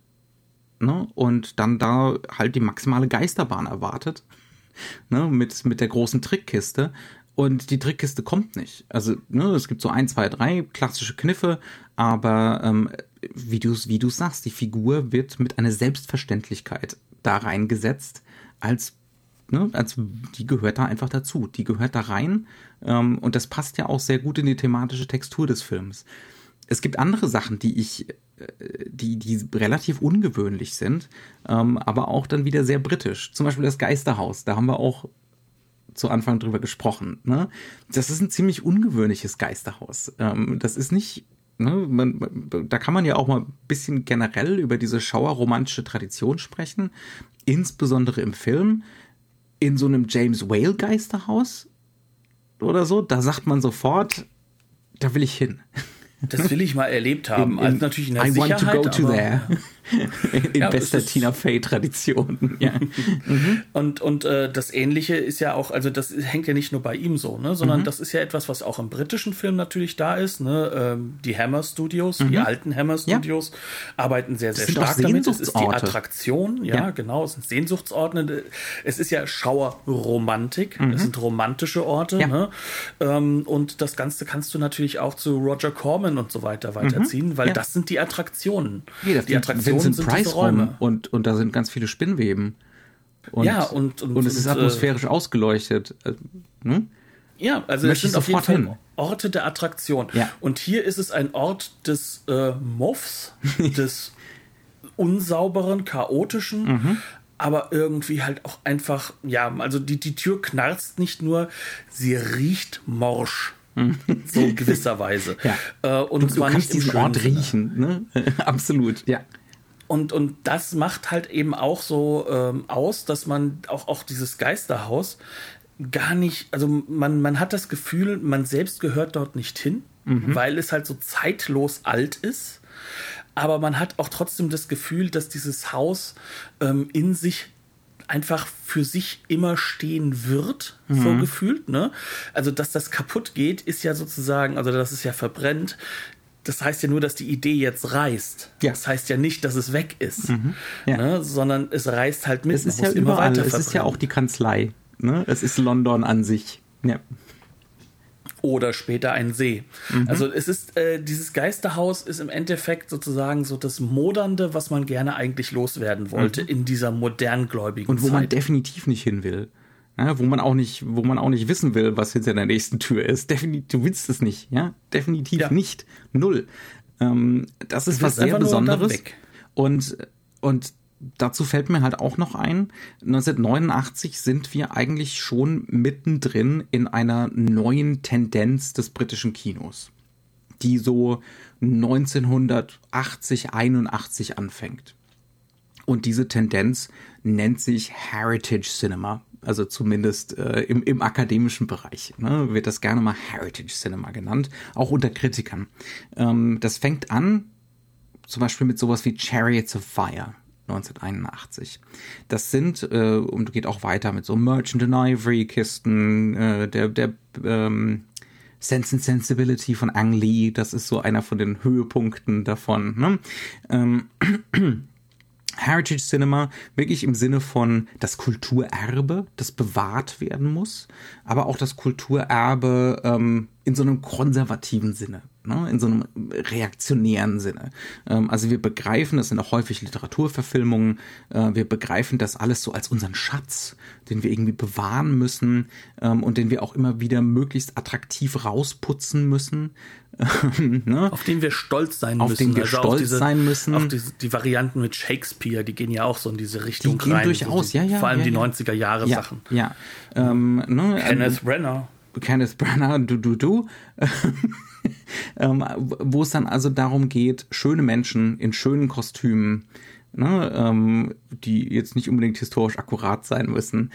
S2: ne? und dann da halt die maximale Geisterbahn erwartet, ne? mit, mit der großen Trickkiste. Und die Trickkiste kommt nicht. Also, ne, es gibt so ein, zwei, drei klassische Kniffe, aber ähm, wie du wie du sagst, die Figur wird mit einer Selbstverständlichkeit da reingesetzt, als ne, als die gehört da einfach dazu. Die gehört da rein ähm, und das passt ja auch sehr gut in die thematische Textur des Films. Es gibt andere Sachen, die ich, äh, die, die relativ ungewöhnlich sind, ähm, aber auch dann wieder sehr britisch. Zum Beispiel das Geisterhaus. Da haben wir auch zu Anfang drüber gesprochen. Ne? Das ist ein ziemlich ungewöhnliches Geisterhaus. Ähm, das ist nicht, ne, man, da kann man ja auch mal ein bisschen generell über diese schauerromantische Tradition sprechen, insbesondere im Film. In so einem James Whale Geisterhaus oder so, da sagt man sofort, da will ich hin.
S1: Das will ich mal erlebt haben. In, in, also natürlich in der I Sicherheit,
S2: want to go to there. in ja, bester Tina Fey Tradition. Ja.
S1: mhm. Und und äh, das Ähnliche ist ja auch, also das hängt ja nicht nur bei ihm so, ne, sondern mhm. das ist ja etwas, was auch im britischen Film natürlich da ist. Ne, ähm, die Hammer Studios, mhm. die alten Hammer Studios ja. arbeiten sehr sehr stark damit. Es ist die Attraktion, ja, ja, genau, es sind Sehnsuchtsorte. Es ist ja Schauerromantik. Es sind romantische Orte. Ne? Ähm, und das Ganze kannst du natürlich auch zu Roger Corman und so weiter weiterziehen, weil das sind die Attraktionen.
S2: die Attraktionen Vincent Price Räume. Und, und da sind ganz viele Spinnweben.
S1: Und, ja, und, und,
S2: und es ist atmosphärisch äh, ausgeleuchtet. Äh,
S1: hm? Ja, also es sind auf jeden Fall hin. Orte der Attraktion. Ja. Und hier ist es ein Ort des äh, Muffs, des unsauberen, chaotischen, mhm. aber irgendwie halt auch einfach, ja, also die, die Tür knarzt nicht nur, sie riecht morsch. Mhm. so in gewisser Weise.
S2: Ja. Äh, und du, zwar du kannst nicht diesen Ort riechen, ne? Absolut, ja.
S1: Und, und das macht halt eben auch so ähm, aus, dass man auch, auch dieses Geisterhaus gar nicht, also man, man hat das Gefühl, man selbst gehört dort nicht hin, mhm. weil es halt so zeitlos alt ist. Aber man hat auch trotzdem das Gefühl, dass dieses Haus ähm, in sich einfach für sich immer stehen wird, mhm. so gefühlt. Ne? Also, dass das kaputt geht, ist ja sozusagen, also dass es ja verbrennt, das heißt ja nur, dass die Idee jetzt reißt. Ja. Das heißt ja nicht, dass es weg ist, mhm. ja. ne? sondern es reißt halt mit.
S2: Es ist ja überall. Es ist ja auch die Kanzlei. Ne? Es ist London an sich. Ja.
S1: Oder später ein See. Mhm. Also es ist äh, dieses Geisterhaus ist im Endeffekt sozusagen so das Modernde, was man gerne eigentlich loswerden wollte mhm. in dieser moderngläubigen
S2: Und wo
S1: Zeit.
S2: man definitiv nicht hin will. Ja, wo man auch nicht, wo man auch nicht wissen will, was hinter der nächsten Tür ist. Definitiv, du willst es nicht, ja? Definitiv ja. nicht. Null. Ähm, das ist was sehr Besonderes. Und, und dazu fällt mir halt auch noch ein, 1989 sind wir eigentlich schon mittendrin in einer neuen Tendenz des britischen Kinos, die so 1980, 81 anfängt. Und diese Tendenz nennt sich Heritage Cinema also zumindest äh, im, im akademischen Bereich, ne, wird das gerne mal Heritage Cinema genannt, auch unter Kritikern. Ähm, das fängt an, zum Beispiel mit sowas wie Chariots of Fire. 1981. Das sind, äh, und geht auch weiter mit so Merchant in Ivory Kisten, äh, der, der ähm, Sense and Sensibility von Ang Lee, das ist so einer von den Höhepunkten davon. Ne? Ähm, Heritage Cinema wirklich im Sinne von das Kulturerbe, das bewahrt werden muss, aber auch das Kulturerbe ähm, in so einem konservativen Sinne ne, in so einem reaktionären Sinne. Ähm, also wir begreifen, das sind auch häufig Literaturverfilmungen, äh, wir begreifen das alles so als unseren Schatz, den wir irgendwie bewahren müssen ähm, und den wir auch immer wieder möglichst attraktiv rausputzen müssen.
S1: ne? Auf den wir stolz sein
S2: auf
S1: müssen.
S2: Auf den wir also stolz diese, sein müssen.
S1: Auch diese, die Varianten mit Shakespeare, die gehen ja auch so in diese Richtung
S2: die gehen
S1: rein.
S2: durchaus,
S1: so
S2: die, ja, ja.
S1: Vor allem
S2: ja,
S1: die ja. 90er Jahre
S2: ja,
S1: Sachen.
S2: Ja. Ähm,
S1: ne, Kenneth ähm, Brenner.
S2: Kenneth Brenner, du, du, du. ähm, wo es dann also darum geht, schöne Menschen in schönen Kostümen, ne, ähm, die jetzt nicht unbedingt historisch akkurat sein müssen,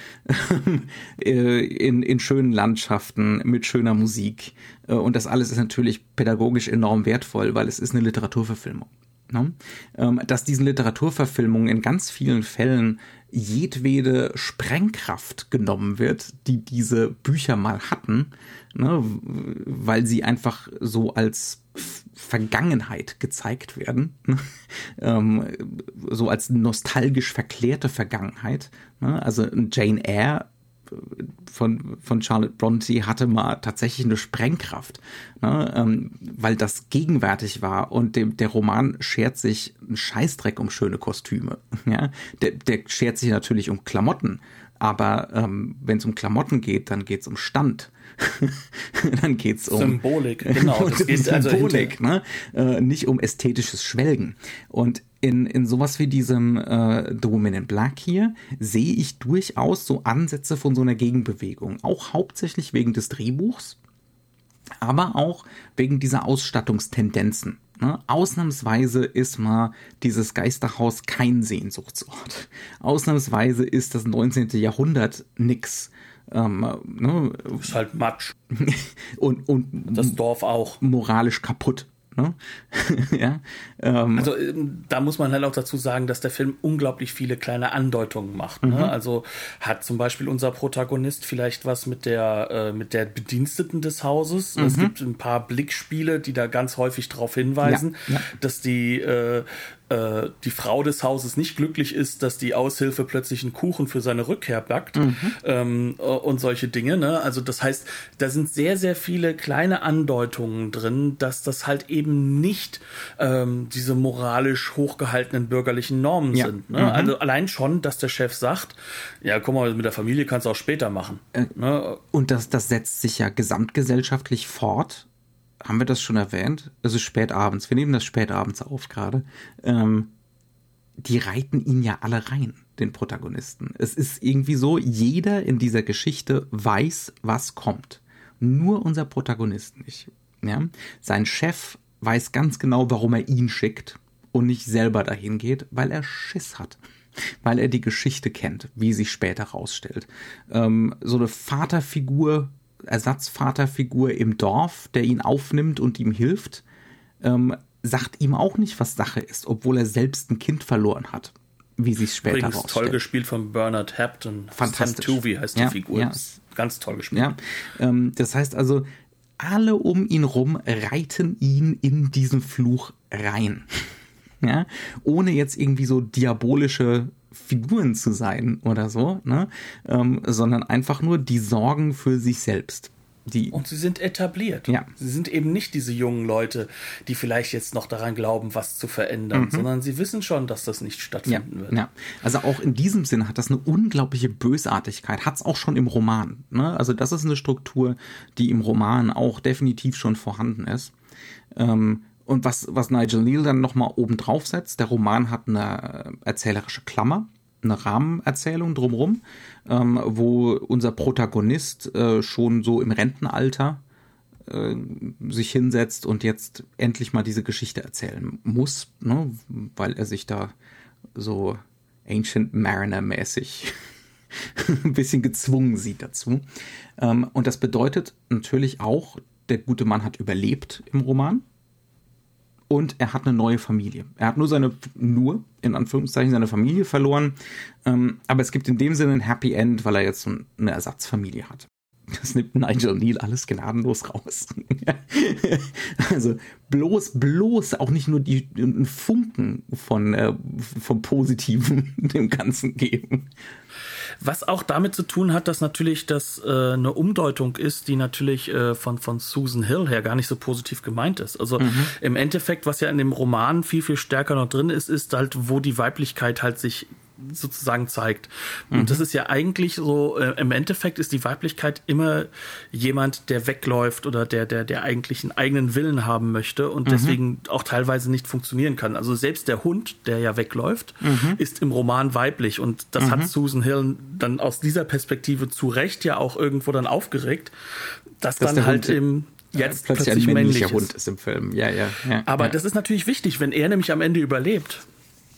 S2: äh, in, in schönen Landschaften mit schöner Musik. Äh, und das alles ist natürlich pädagogisch enorm wertvoll, weil es ist eine Literaturverfilmung. Ne? Ähm, dass diesen Literaturverfilmungen in ganz vielen Fällen jedwede Sprengkraft genommen wird, die diese Bücher mal hatten, ne, weil sie einfach so als Vergangenheit gezeigt werden, ähm, so als nostalgisch verklärte Vergangenheit. Ne? Also Jane Eyre von, von Charlotte Bronte hatte mal tatsächlich eine Sprengkraft, ne, ähm, weil das gegenwärtig war und dem, der Roman schert sich einen Scheißdreck um schöne Kostüme. Ja? Der, der schert sich natürlich um Klamotten, aber ähm, wenn es um Klamotten geht, dann geht es um Stand. dann geht's um
S1: Symbolik, genau.
S2: Das geht also Symbolik, ne? Äh, nicht um ästhetisches Schwelgen. Und in, in sowas wie diesem äh, The Woman in Black hier sehe ich durchaus so Ansätze von so einer Gegenbewegung. Auch hauptsächlich wegen des Drehbuchs, aber auch wegen dieser Ausstattungstendenzen. Ne? Ausnahmsweise ist mal dieses Geisterhaus kein Sehnsuchtsort. Ausnahmsweise ist das 19. Jahrhundert nix. Ähm,
S1: ne? Ist halt Matsch.
S2: und, und
S1: das Dorf auch.
S2: Moralisch kaputt. Ne?
S1: ja, ähm, also ähm, da muss man halt auch dazu sagen, dass der Film unglaublich viele kleine Andeutungen macht. Ne? Mhm. Also hat zum Beispiel unser Protagonist vielleicht was mit der äh, mit der Bediensteten des Hauses. Mhm. Es gibt ein paar Blickspiele, die da ganz häufig darauf hinweisen, ja, ja. dass die äh, äh, die Frau des Hauses nicht glücklich ist, dass die Aushilfe plötzlich einen Kuchen für seine Rückkehr backt mhm. ähm, äh, und solche Dinge. Ne? Also das heißt, da sind sehr, sehr viele kleine Andeutungen drin, dass das halt eben nicht ähm, diese moralisch hochgehaltenen bürgerlichen Normen ja. sind. Ne? Mhm. Also allein schon, dass der Chef sagt, ja, guck mal, mit der Familie kannst du auch später machen. Äh,
S2: ne? Und das, das setzt sich ja gesamtgesellschaftlich fort haben wir das schon erwähnt? Es ist spät abends. Wir nehmen das spät abends auf gerade. Ähm, die reiten ihn ja alle rein, den Protagonisten. Es ist irgendwie so, jeder in dieser Geschichte weiß, was kommt. Nur unser Protagonist nicht. Ja? Sein Chef weiß ganz genau, warum er ihn schickt und nicht selber dahin geht, weil er Schiss hat. Weil er die Geschichte kennt, wie sich später rausstellt. Ähm, so eine Vaterfigur Ersatzvaterfigur im Dorf, der ihn aufnimmt und ihm hilft, ähm, sagt ihm auch nicht, was Sache ist, obwohl er selbst ein Kind verloren hat, wie sich später Übrigens
S1: rausstellt. toll gespielt von Bernard Hampton.
S2: Fantastisch.
S1: Sam Tuvey heißt die
S2: ja,
S1: Figur.
S2: Ja.
S1: Ganz toll gespielt.
S2: Ja, ähm, das heißt also, alle um ihn rum reiten ihn in diesen Fluch rein. ja, ohne jetzt irgendwie so diabolische Figuren zu sein oder so, ne? Ähm, sondern einfach nur die Sorgen für sich selbst. Die
S1: und sie sind etabliert.
S2: Ja.
S1: Sie sind eben nicht diese jungen Leute, die vielleicht jetzt noch daran glauben, was zu verändern, mhm. sondern sie wissen schon, dass das nicht stattfinden
S2: ja.
S1: wird.
S2: Ja. Also auch in diesem Sinne hat das eine unglaubliche Bösartigkeit, hat es auch schon im Roman. Ne? Also das ist eine Struktur, die im Roman auch definitiv schon vorhanden ist. Ähm, und was, was Nigel Neal dann nochmal oben drauf setzt, der Roman hat eine erzählerische Klammer, eine Rahmenerzählung drumherum, ähm, wo unser Protagonist äh, schon so im Rentenalter äh, sich hinsetzt und jetzt endlich mal diese Geschichte erzählen muss, ne? weil er sich da so Ancient Mariner mäßig ein bisschen gezwungen sieht dazu. Ähm, und das bedeutet natürlich auch, der gute Mann hat überlebt im Roman und er hat eine neue Familie. Er hat nur seine, nur in Anführungszeichen seine Familie verloren, ähm, aber es gibt in dem Sinne ein Happy End, weil er jetzt eine Ersatzfamilie hat. Das nimmt Nigel Neal alles gnadenlos raus. also bloß, bloß auch nicht nur die einen Funken von äh, vom Positiven dem Ganzen geben.
S1: Was auch damit zu tun hat, dass natürlich das äh, eine Umdeutung ist, die natürlich äh, von, von Susan Hill her gar nicht so positiv gemeint ist. Also mhm. im Endeffekt, was ja in dem Roman viel, viel stärker noch drin ist, ist halt, wo die Weiblichkeit halt sich sozusagen zeigt. Und mhm. das ist ja eigentlich so, äh, im Endeffekt ist die Weiblichkeit immer jemand, der wegläuft oder der, der, der eigentlich einen eigenen Willen haben möchte und mhm. deswegen auch teilweise nicht funktionieren kann. Also selbst der Hund, der ja wegläuft, mhm. ist im Roman weiblich und das hat mhm. Susan Hill dann aus dieser Perspektive zu Recht ja auch irgendwo dann aufgeregt, dass, dass dann halt Hund im jetzt plötzlich, plötzlich männlicher
S2: Hund ist im Film. Ja, ja.
S1: ja Aber
S2: ja.
S1: das ist natürlich wichtig, wenn er nämlich am Ende überlebt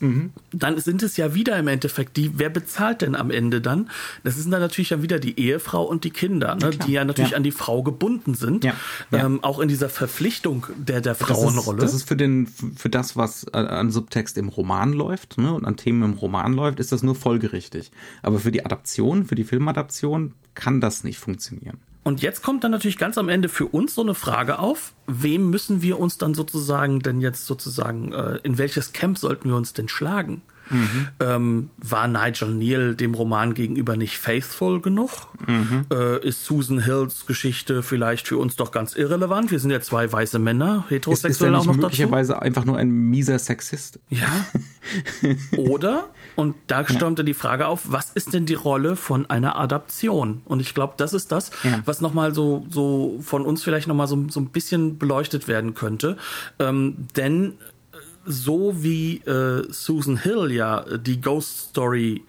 S1: Mhm. Dann sind es ja wieder im Endeffekt die, wer bezahlt denn am Ende dann? Das sind dann natürlich dann wieder die Ehefrau und die Kinder, ne, ja, die ja natürlich ja. an die Frau gebunden sind. Ja, ähm, auch in dieser Verpflichtung der, der Frauenrolle.
S2: Das ist, das ist für, den, für das, was an Subtext im Roman läuft ne, und an Themen im Roman läuft, ist das nur folgerichtig. Aber für die Adaption, für die Filmadaption kann das nicht funktionieren.
S1: Und jetzt kommt dann natürlich ganz am Ende für uns so eine Frage auf, wem müssen wir uns dann sozusagen denn jetzt sozusagen, äh, in welches Camp sollten wir uns denn schlagen? Mhm. Ähm, war Nigel Neal dem Roman gegenüber nicht faithful genug? Mhm. Äh, ist Susan Hills Geschichte vielleicht für uns doch ganz irrelevant? Wir sind ja zwei weiße Männer, heterosexuell ist, ist auch noch
S2: möglicherweise dazu. einfach nur ein mieser Sexist.
S1: Ja. Oder, und da stürmte ja. die Frage auf, was ist denn die Rolle von einer Adaption? Und ich glaube, das ist das, ja. was nochmal so, so von uns vielleicht nochmal so, so ein bisschen beleuchtet werden könnte. Ähm, denn so wie äh, Susan Hill ja die Ghost Story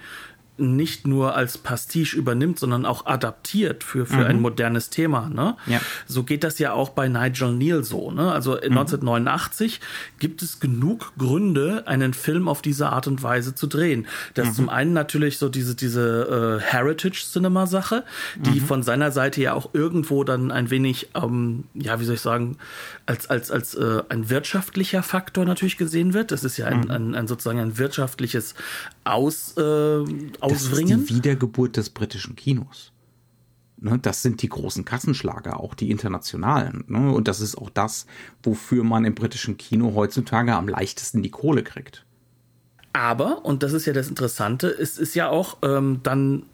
S1: nicht nur als Pastiche übernimmt, sondern auch adaptiert für, für mhm. ein modernes Thema. Ne? Ja. So geht das ja auch bei Nigel Neal so. Ne? Also mhm. 1989 gibt es genug Gründe, einen Film auf diese Art und Weise zu drehen. Das mhm. ist zum einen natürlich so diese, diese äh, Heritage-Cinema-Sache, die mhm. von seiner Seite ja auch irgendwo dann ein wenig, ähm, ja, wie soll ich sagen, als, als, als äh, ein wirtschaftlicher Faktor natürlich gesehen wird. Das ist ja ein, mhm. ein, ein sozusagen ein wirtschaftliches Aus, äh, ausbringen.
S2: Das ist die Wiedergeburt des britischen Kinos. Ne, das sind die großen Kassenschlager, auch die internationalen. Ne? Und das ist auch das, wofür man im britischen Kino heutzutage am leichtesten die Kohle kriegt.
S1: Aber, und das ist ja das Interessante, es ist ja auch ähm, dann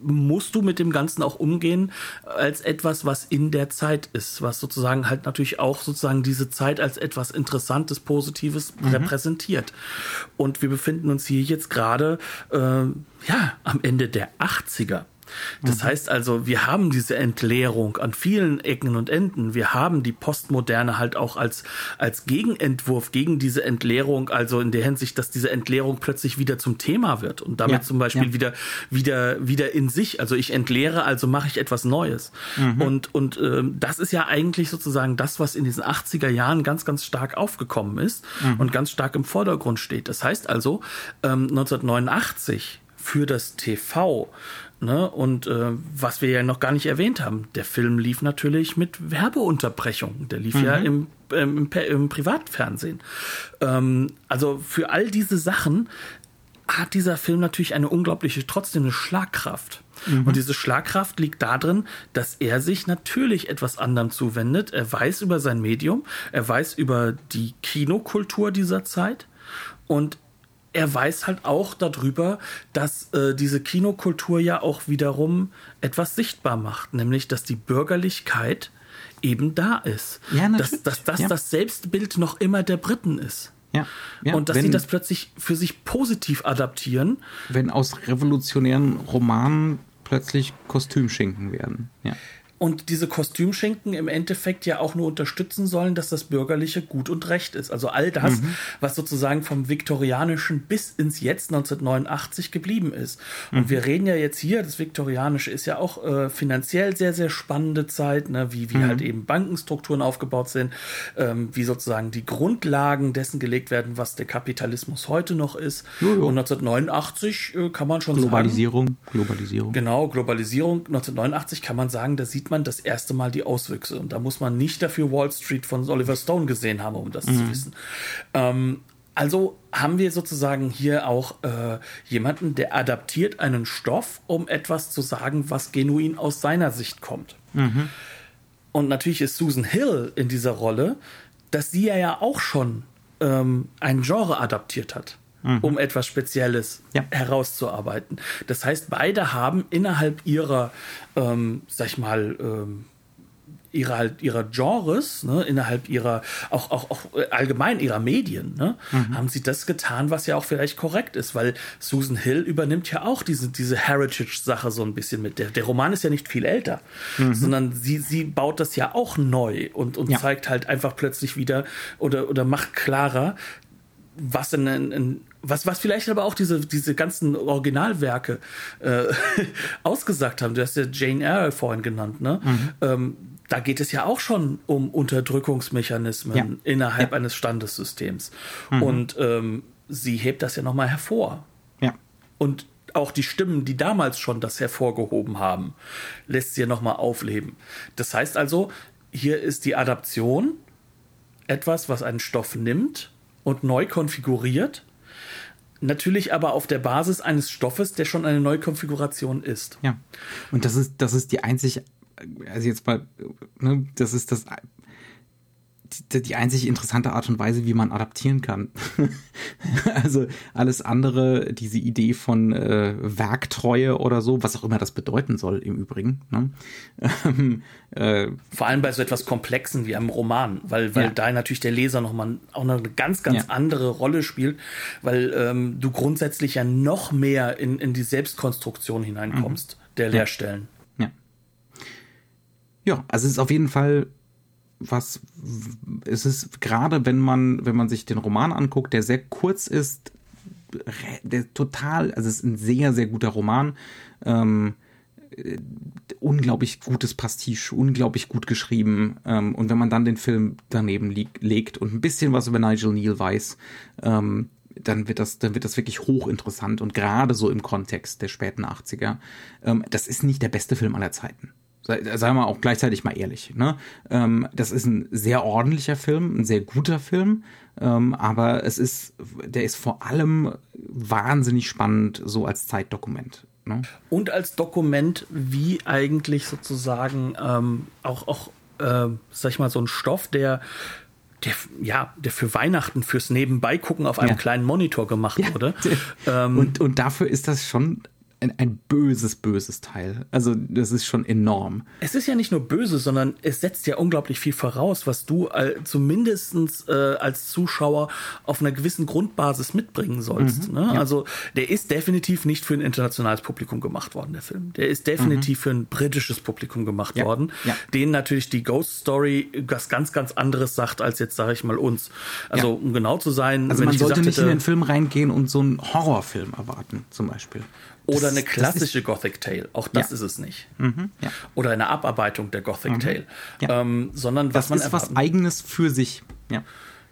S1: musst du mit dem Ganzen auch umgehen als etwas, was in der Zeit ist, was sozusagen halt natürlich auch sozusagen diese Zeit als etwas Interessantes, Positives mhm. repräsentiert. Und wir befinden uns hier jetzt gerade äh, ja am Ende der 80er. Das mhm. heißt also, wir haben diese Entleerung an vielen Ecken und Enden. Wir haben die Postmoderne halt auch als, als Gegenentwurf gegen diese Entleerung, also in der Hinsicht, dass diese Entleerung plötzlich wieder zum Thema wird und damit ja, zum Beispiel ja. wieder, wieder, wieder in sich. Also ich entleere, also mache ich etwas Neues. Mhm. Und, und ähm, das ist ja eigentlich sozusagen das, was in diesen 80er Jahren ganz, ganz stark aufgekommen ist mhm. und ganz stark im Vordergrund steht. Das heißt also, ähm, 1989 für das TV Ne? Und äh, was wir ja noch gar nicht erwähnt haben, der Film lief natürlich mit Werbeunterbrechung. Der lief mhm. ja im, ähm, im, im, Privatfernsehen. Ähm, also für all diese Sachen hat dieser Film natürlich eine unglaubliche, trotzdem eine Schlagkraft. Mhm. Und diese Schlagkraft liegt darin, dass er sich natürlich etwas anderem zuwendet. Er weiß über sein Medium, er weiß über die Kinokultur dieser Zeit und er weiß halt auch darüber, dass äh, diese Kinokultur ja auch wiederum etwas sichtbar macht, nämlich dass die Bürgerlichkeit eben da ist. Ja, dass, dass das ja. das Selbstbild noch immer der Briten ist. Ja, ja, und dass wenn, sie das plötzlich für sich positiv adaptieren.
S2: Wenn aus revolutionären Romanen plötzlich Kostümschinken werden. Ja
S1: und diese Kostümschinken im Endeffekt ja auch nur unterstützen sollen, dass das Bürgerliche gut und recht ist. Also all das, mhm. was sozusagen vom Viktorianischen bis ins Jetzt 1989 geblieben ist. Und mhm. wir reden ja jetzt hier, das Viktorianische ist ja auch äh, finanziell sehr, sehr spannende Zeit, ne? wie, wie mhm. halt eben Bankenstrukturen aufgebaut sind, ähm, wie sozusagen die Grundlagen dessen gelegt werden, was der Kapitalismus heute noch ist. Jojo. Und 1989 äh, kann man schon
S2: Globalisierung,
S1: sagen.
S2: Globalisierung. Globalisierung.
S1: Genau, Globalisierung. 1989 kann man sagen, da sieht man das erste Mal die Auswüchse. Und da muss man nicht dafür Wall Street von Oliver Stone gesehen haben, um das mhm. zu wissen. Ähm, also haben wir sozusagen hier auch äh, jemanden, der adaptiert einen Stoff, um etwas zu sagen, was genuin aus seiner Sicht kommt. Mhm. Und natürlich ist Susan Hill in dieser Rolle, dass sie ja auch schon ähm, ein Genre adaptiert hat mhm. um etwas Spezielles ja. herauszuarbeiten. Das heißt, beide haben innerhalb ihrer, ähm, sag ich mal, ähm, ihrer halt ihrer Genres, ne, innerhalb ihrer auch auch auch allgemein ihrer Medien, ne, mhm. haben sie das getan, was ja auch vielleicht korrekt ist, weil Susan Hill übernimmt ja auch diese diese Heritage Sache so ein bisschen mit. Der, der Roman ist ja nicht viel älter, mhm. sondern sie sie baut das ja auch neu und und ja. zeigt halt einfach plötzlich wieder oder oder macht klarer, was in, in, was, was vielleicht aber auch diese, diese ganzen Originalwerke äh, ausgesagt haben. Du hast ja Jane Eyre vorhin genannt, ne? Mhm. Ähm, da geht es ja auch schon um Unterdrückungsmechanismen ja. innerhalb ja. eines Standessystems. Mhm. Und ähm, sie hebt das ja nochmal hervor. Ja. Und auch die Stimmen, die damals schon das hervorgehoben haben, lässt sie ja nochmal aufleben. Das heißt also, hier ist die Adaption etwas, was einen Stoff nimmt und neu konfiguriert Natürlich aber auf der Basis eines Stoffes, der schon eine Neukonfiguration ist.
S2: Ja. Und das ist, das ist die einzig also jetzt mal, ne, das ist das die, die einzig interessante Art und Weise, wie man adaptieren kann. also alles andere, diese Idee von äh, Werktreue oder so, was auch immer das bedeuten soll im Übrigen. Ne?
S1: Ähm, äh, Vor allem bei so etwas Komplexen wie einem Roman, weil, weil ja. da natürlich der Leser nochmal auch noch eine ganz, ganz ja. andere Rolle spielt, weil ähm, du grundsätzlich ja noch mehr in, in die Selbstkonstruktion hineinkommst mhm. der Lehrstellen.
S2: Ja. Ja, also es ist auf jeden Fall was es ist gerade, wenn man, wenn man sich den Roman anguckt, der sehr kurz ist, der total, also es ist ein sehr, sehr guter Roman. Ähm, unglaublich gutes Pastiche, unglaublich gut geschrieben. Ähm, und wenn man dann den Film daneben legt und ein bisschen was über Nigel Neal weiß, ähm, dann wird das, dann wird das wirklich hochinteressant und gerade so im Kontext der späten 80er. Ähm, das ist nicht der beste Film aller Zeiten sagen wir auch gleichzeitig mal ehrlich. Ne? Ähm, das ist ein sehr ordentlicher Film, ein sehr guter Film, ähm, aber es ist, der ist vor allem wahnsinnig spannend so als Zeitdokument. Ne?
S1: Und als Dokument, wie eigentlich sozusagen ähm, auch, auch äh, sag ich mal, so ein Stoff, der der, ja, der für Weihnachten, fürs Nebenbeigucken auf einem ja. kleinen Monitor gemacht ja. wurde.
S2: Ähm, und, und dafür ist das schon ein, böses, böses Teil. Also das ist schon enorm.
S1: Es ist ja nicht nur böse, sondern es setzt ja unglaublich viel voraus, was du äh, zumindest äh, als Zuschauer auf einer gewissen Grundbasis mitbringen sollst. Mhm, ne? ja. Also der ist definitiv nicht für ein internationales Publikum gemacht worden, der Film. Der ist definitiv mhm. für ein britisches Publikum gemacht ja, worden, ja. denen natürlich die Ghost Story was ganz, ganz anderes sagt, als jetzt, sage ich mal, uns. Also um genau zu sein.
S2: Also man sollte nicht hätte, in den Film reingehen und so einen Horrorfilm erwarten, zum Beispiel.
S1: Oder eine klassische Gothic Tale. Auch das ja. ist es nicht. Mhm, ja. Oder eine Abarbeitung der Gothic mhm. Tale. Ja. Ähm, sondern was
S2: das
S1: man
S2: ist was Eigenes für sich. Ja.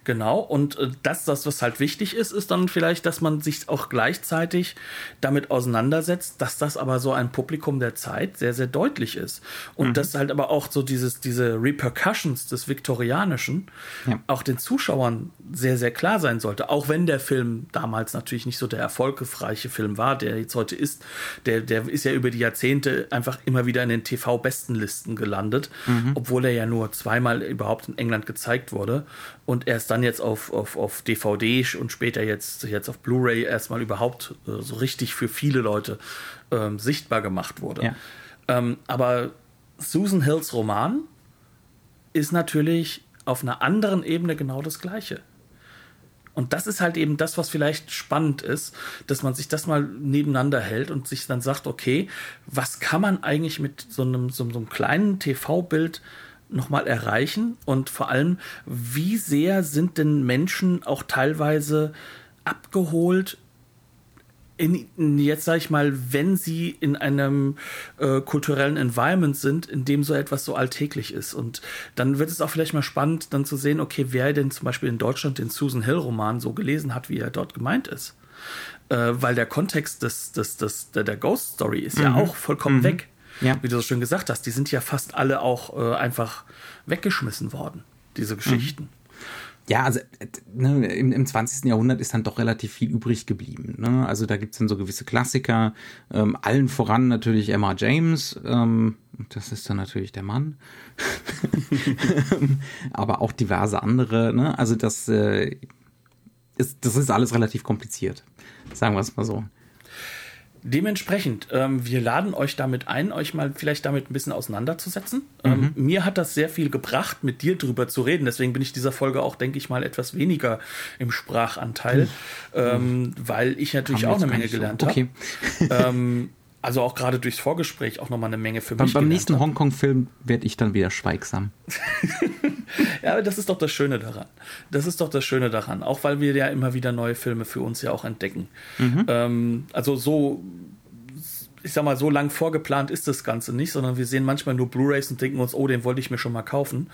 S1: Genau, und äh, das, das, was halt wichtig ist, ist dann vielleicht, dass man sich auch gleichzeitig damit auseinandersetzt, dass das aber so ein Publikum der Zeit sehr, sehr deutlich ist. Und mhm. dass halt aber auch so dieses, diese Repercussions des Viktorianischen ja. auch den Zuschauern sehr, sehr klar sein sollte. Auch wenn der Film damals natürlich nicht so der erfolgreiche Film war, der jetzt heute ist, der, der ist ja über die Jahrzehnte einfach immer wieder in den TV-Bestenlisten gelandet, mhm. obwohl er ja nur zweimal überhaupt in England gezeigt wurde und erst dann jetzt auf, auf, auf DVD und später jetzt, jetzt auf Blu-ray erstmal überhaupt äh, so richtig für viele Leute ähm, sichtbar gemacht wurde. Ja. Ähm, aber Susan Hills Roman ist natürlich auf einer anderen Ebene genau das Gleiche. Und das ist halt eben das, was vielleicht spannend ist, dass man sich das mal nebeneinander hält und sich dann sagt, okay, was kann man eigentlich mit so einem, so, so einem kleinen TV-Bild nochmal erreichen? Und vor allem, wie sehr sind denn Menschen auch teilweise abgeholt in, jetzt sage ich mal, wenn sie in einem äh, kulturellen Environment sind, in dem so etwas so alltäglich ist. Und dann wird es auch vielleicht mal spannend, dann zu sehen, okay, wer denn zum Beispiel in Deutschland den Susan Hill Roman so gelesen hat, wie er dort gemeint ist. Äh, weil der Kontext des, des, des, der, der Ghost Story ist mhm. ja auch vollkommen mhm. weg. Ja. Wie du so schön gesagt hast, die sind ja fast alle auch äh, einfach weggeschmissen worden, diese Geschichten. Mhm.
S2: Ja, also ne, im, im 20. Jahrhundert ist dann doch relativ viel übrig geblieben. Ne? Also da gibt's dann so gewisse Klassiker, ähm, allen voran natürlich Emma James, ähm, das ist dann natürlich der Mann, aber auch diverse andere. Ne? Also das, äh, ist, das ist alles relativ kompliziert, sagen wir es mal so.
S1: Dementsprechend, ähm, wir laden euch damit ein, euch mal vielleicht damit ein bisschen auseinanderzusetzen. Ähm, mhm. Ähm, mir hat das sehr viel gebracht, mit dir drüber zu reden. Deswegen bin ich dieser Folge auch, denke ich mal, etwas weniger im Sprachanteil, mhm. ähm, weil ich natürlich auch eine Menge gelernt so. okay. habe. ähm, also auch gerade durchs Vorgespräch auch nochmal eine Menge für
S2: mich. Beim, beim nächsten Hongkong-Film werde ich dann wieder schweigsam.
S1: ja, aber das ist doch das Schöne daran. Das ist doch das Schöne daran. Auch weil wir ja immer wieder neue Filme für uns ja auch entdecken. Mhm. Ähm, also so ich sag mal, so lang vorgeplant ist das Ganze nicht, sondern wir sehen manchmal nur Blu-rays und denken uns, oh, den wollte ich mir schon mal kaufen.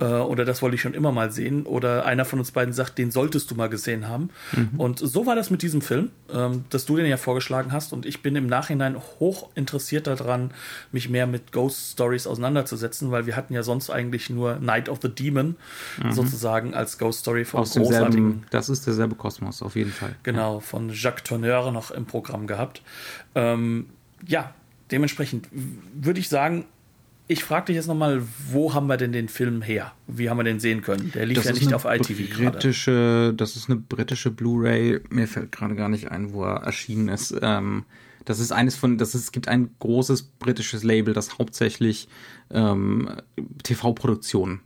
S1: Äh, oder das wollte ich schon immer mal sehen. Oder einer von uns beiden sagt, den solltest du mal gesehen haben. Mhm. Und so war das mit diesem Film, ähm, dass du den ja vorgeschlagen hast. Und ich bin im Nachhinein hoch interessiert daran, mich mehr mit Ghost Stories auseinanderzusetzen, weil wir hatten ja sonst eigentlich nur Night of the Demon mhm. sozusagen als Ghost Story
S2: von Aus großartigen. Das ist derselbe Kosmos, auf jeden Fall.
S1: Genau, von Jacques Tourneur noch im Programm gehabt. Ähm, ja, dementsprechend würde ich sagen, ich frage dich jetzt nochmal, wo haben wir denn den Film her? Wie haben wir den sehen können? Der lief
S2: Das
S1: ja nicht auf ITV gerade.
S2: britische, Das ist eine britische Blu-ray. Mir fällt gerade gar nicht ein, wo er erschienen ist. Ähm, das ist eines von, das ist, es gibt ein großes britisches Label, das hauptsächlich ähm, TV-Produktionen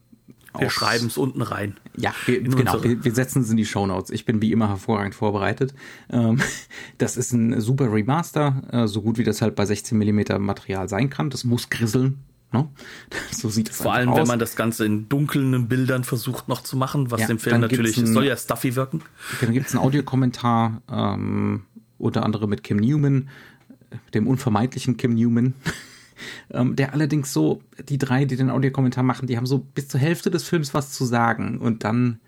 S1: Wir schreiben es unten rein.
S2: Ja, wir, genau. Wir, wir setzen es in die Shownotes. Ich bin wie immer hervorragend vorbereitet. Ähm, das ist ein super Remaster, äh, so gut wie das halt bei 16 mm Material sein kann. Das muss grisseln. Ne? So sieht es
S1: Vor allem, wenn
S2: aus.
S1: man das Ganze in dunklen Bildern versucht noch zu machen, was
S2: Ja,
S1: dem Film natürlich, es soll
S2: ein-
S1: ja stuffy wirken.
S2: Dann gibt es einen Audiokommentar, ähm, unter anderem mit Kim Newman, dem unvermeidlichen Kim Newman. ähm, der allerdings so, die drei, die den Audiokommentar machen, die haben so bis zur Hälfte des Films was zu sagen und dann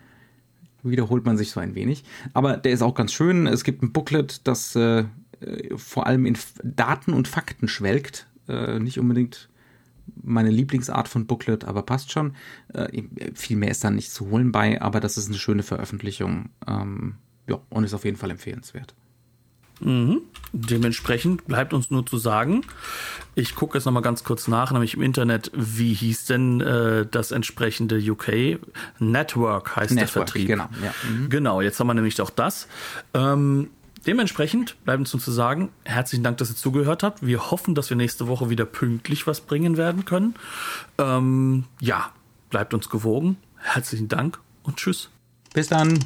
S2: wiederholt man sich so ein wenig. Aber der ist auch ganz schön. Es gibt ein Booklet, das äh, äh, vor allem in Daten und Fakten schwelgt. Äh, nicht unbedingt meine Lieblingsart von Booklet, aber passt schon. Äh, viel mehr ist da nicht zu holen bei, aber das ist eine schöne Veröffentlichung. Ähm, ja, und ist auf jeden Fall empfehlenswert.
S1: Dementsprechend bleibt uns nur zu sagen, ich gucke jetzt nochmal ganz kurz nach, nämlich im Internet, wie hieß denn äh, das entsprechende UK? Network heißt der
S2: Network,
S1: Vertrieb.
S2: genau, ja. Mhm.
S1: Genau, jetzt haben wir nämlich auch das. Ähm, dementsprechend bleibt uns nur zu sagen, herzlichen Dank, dass ihr zugehört habt. Wir hoffen, dass wir nächste Woche wieder pünktlich was bringen werden können. Ähm, ja, bleibt uns gewogen. Herzlichen Dank und tschüss.
S2: Bis dann.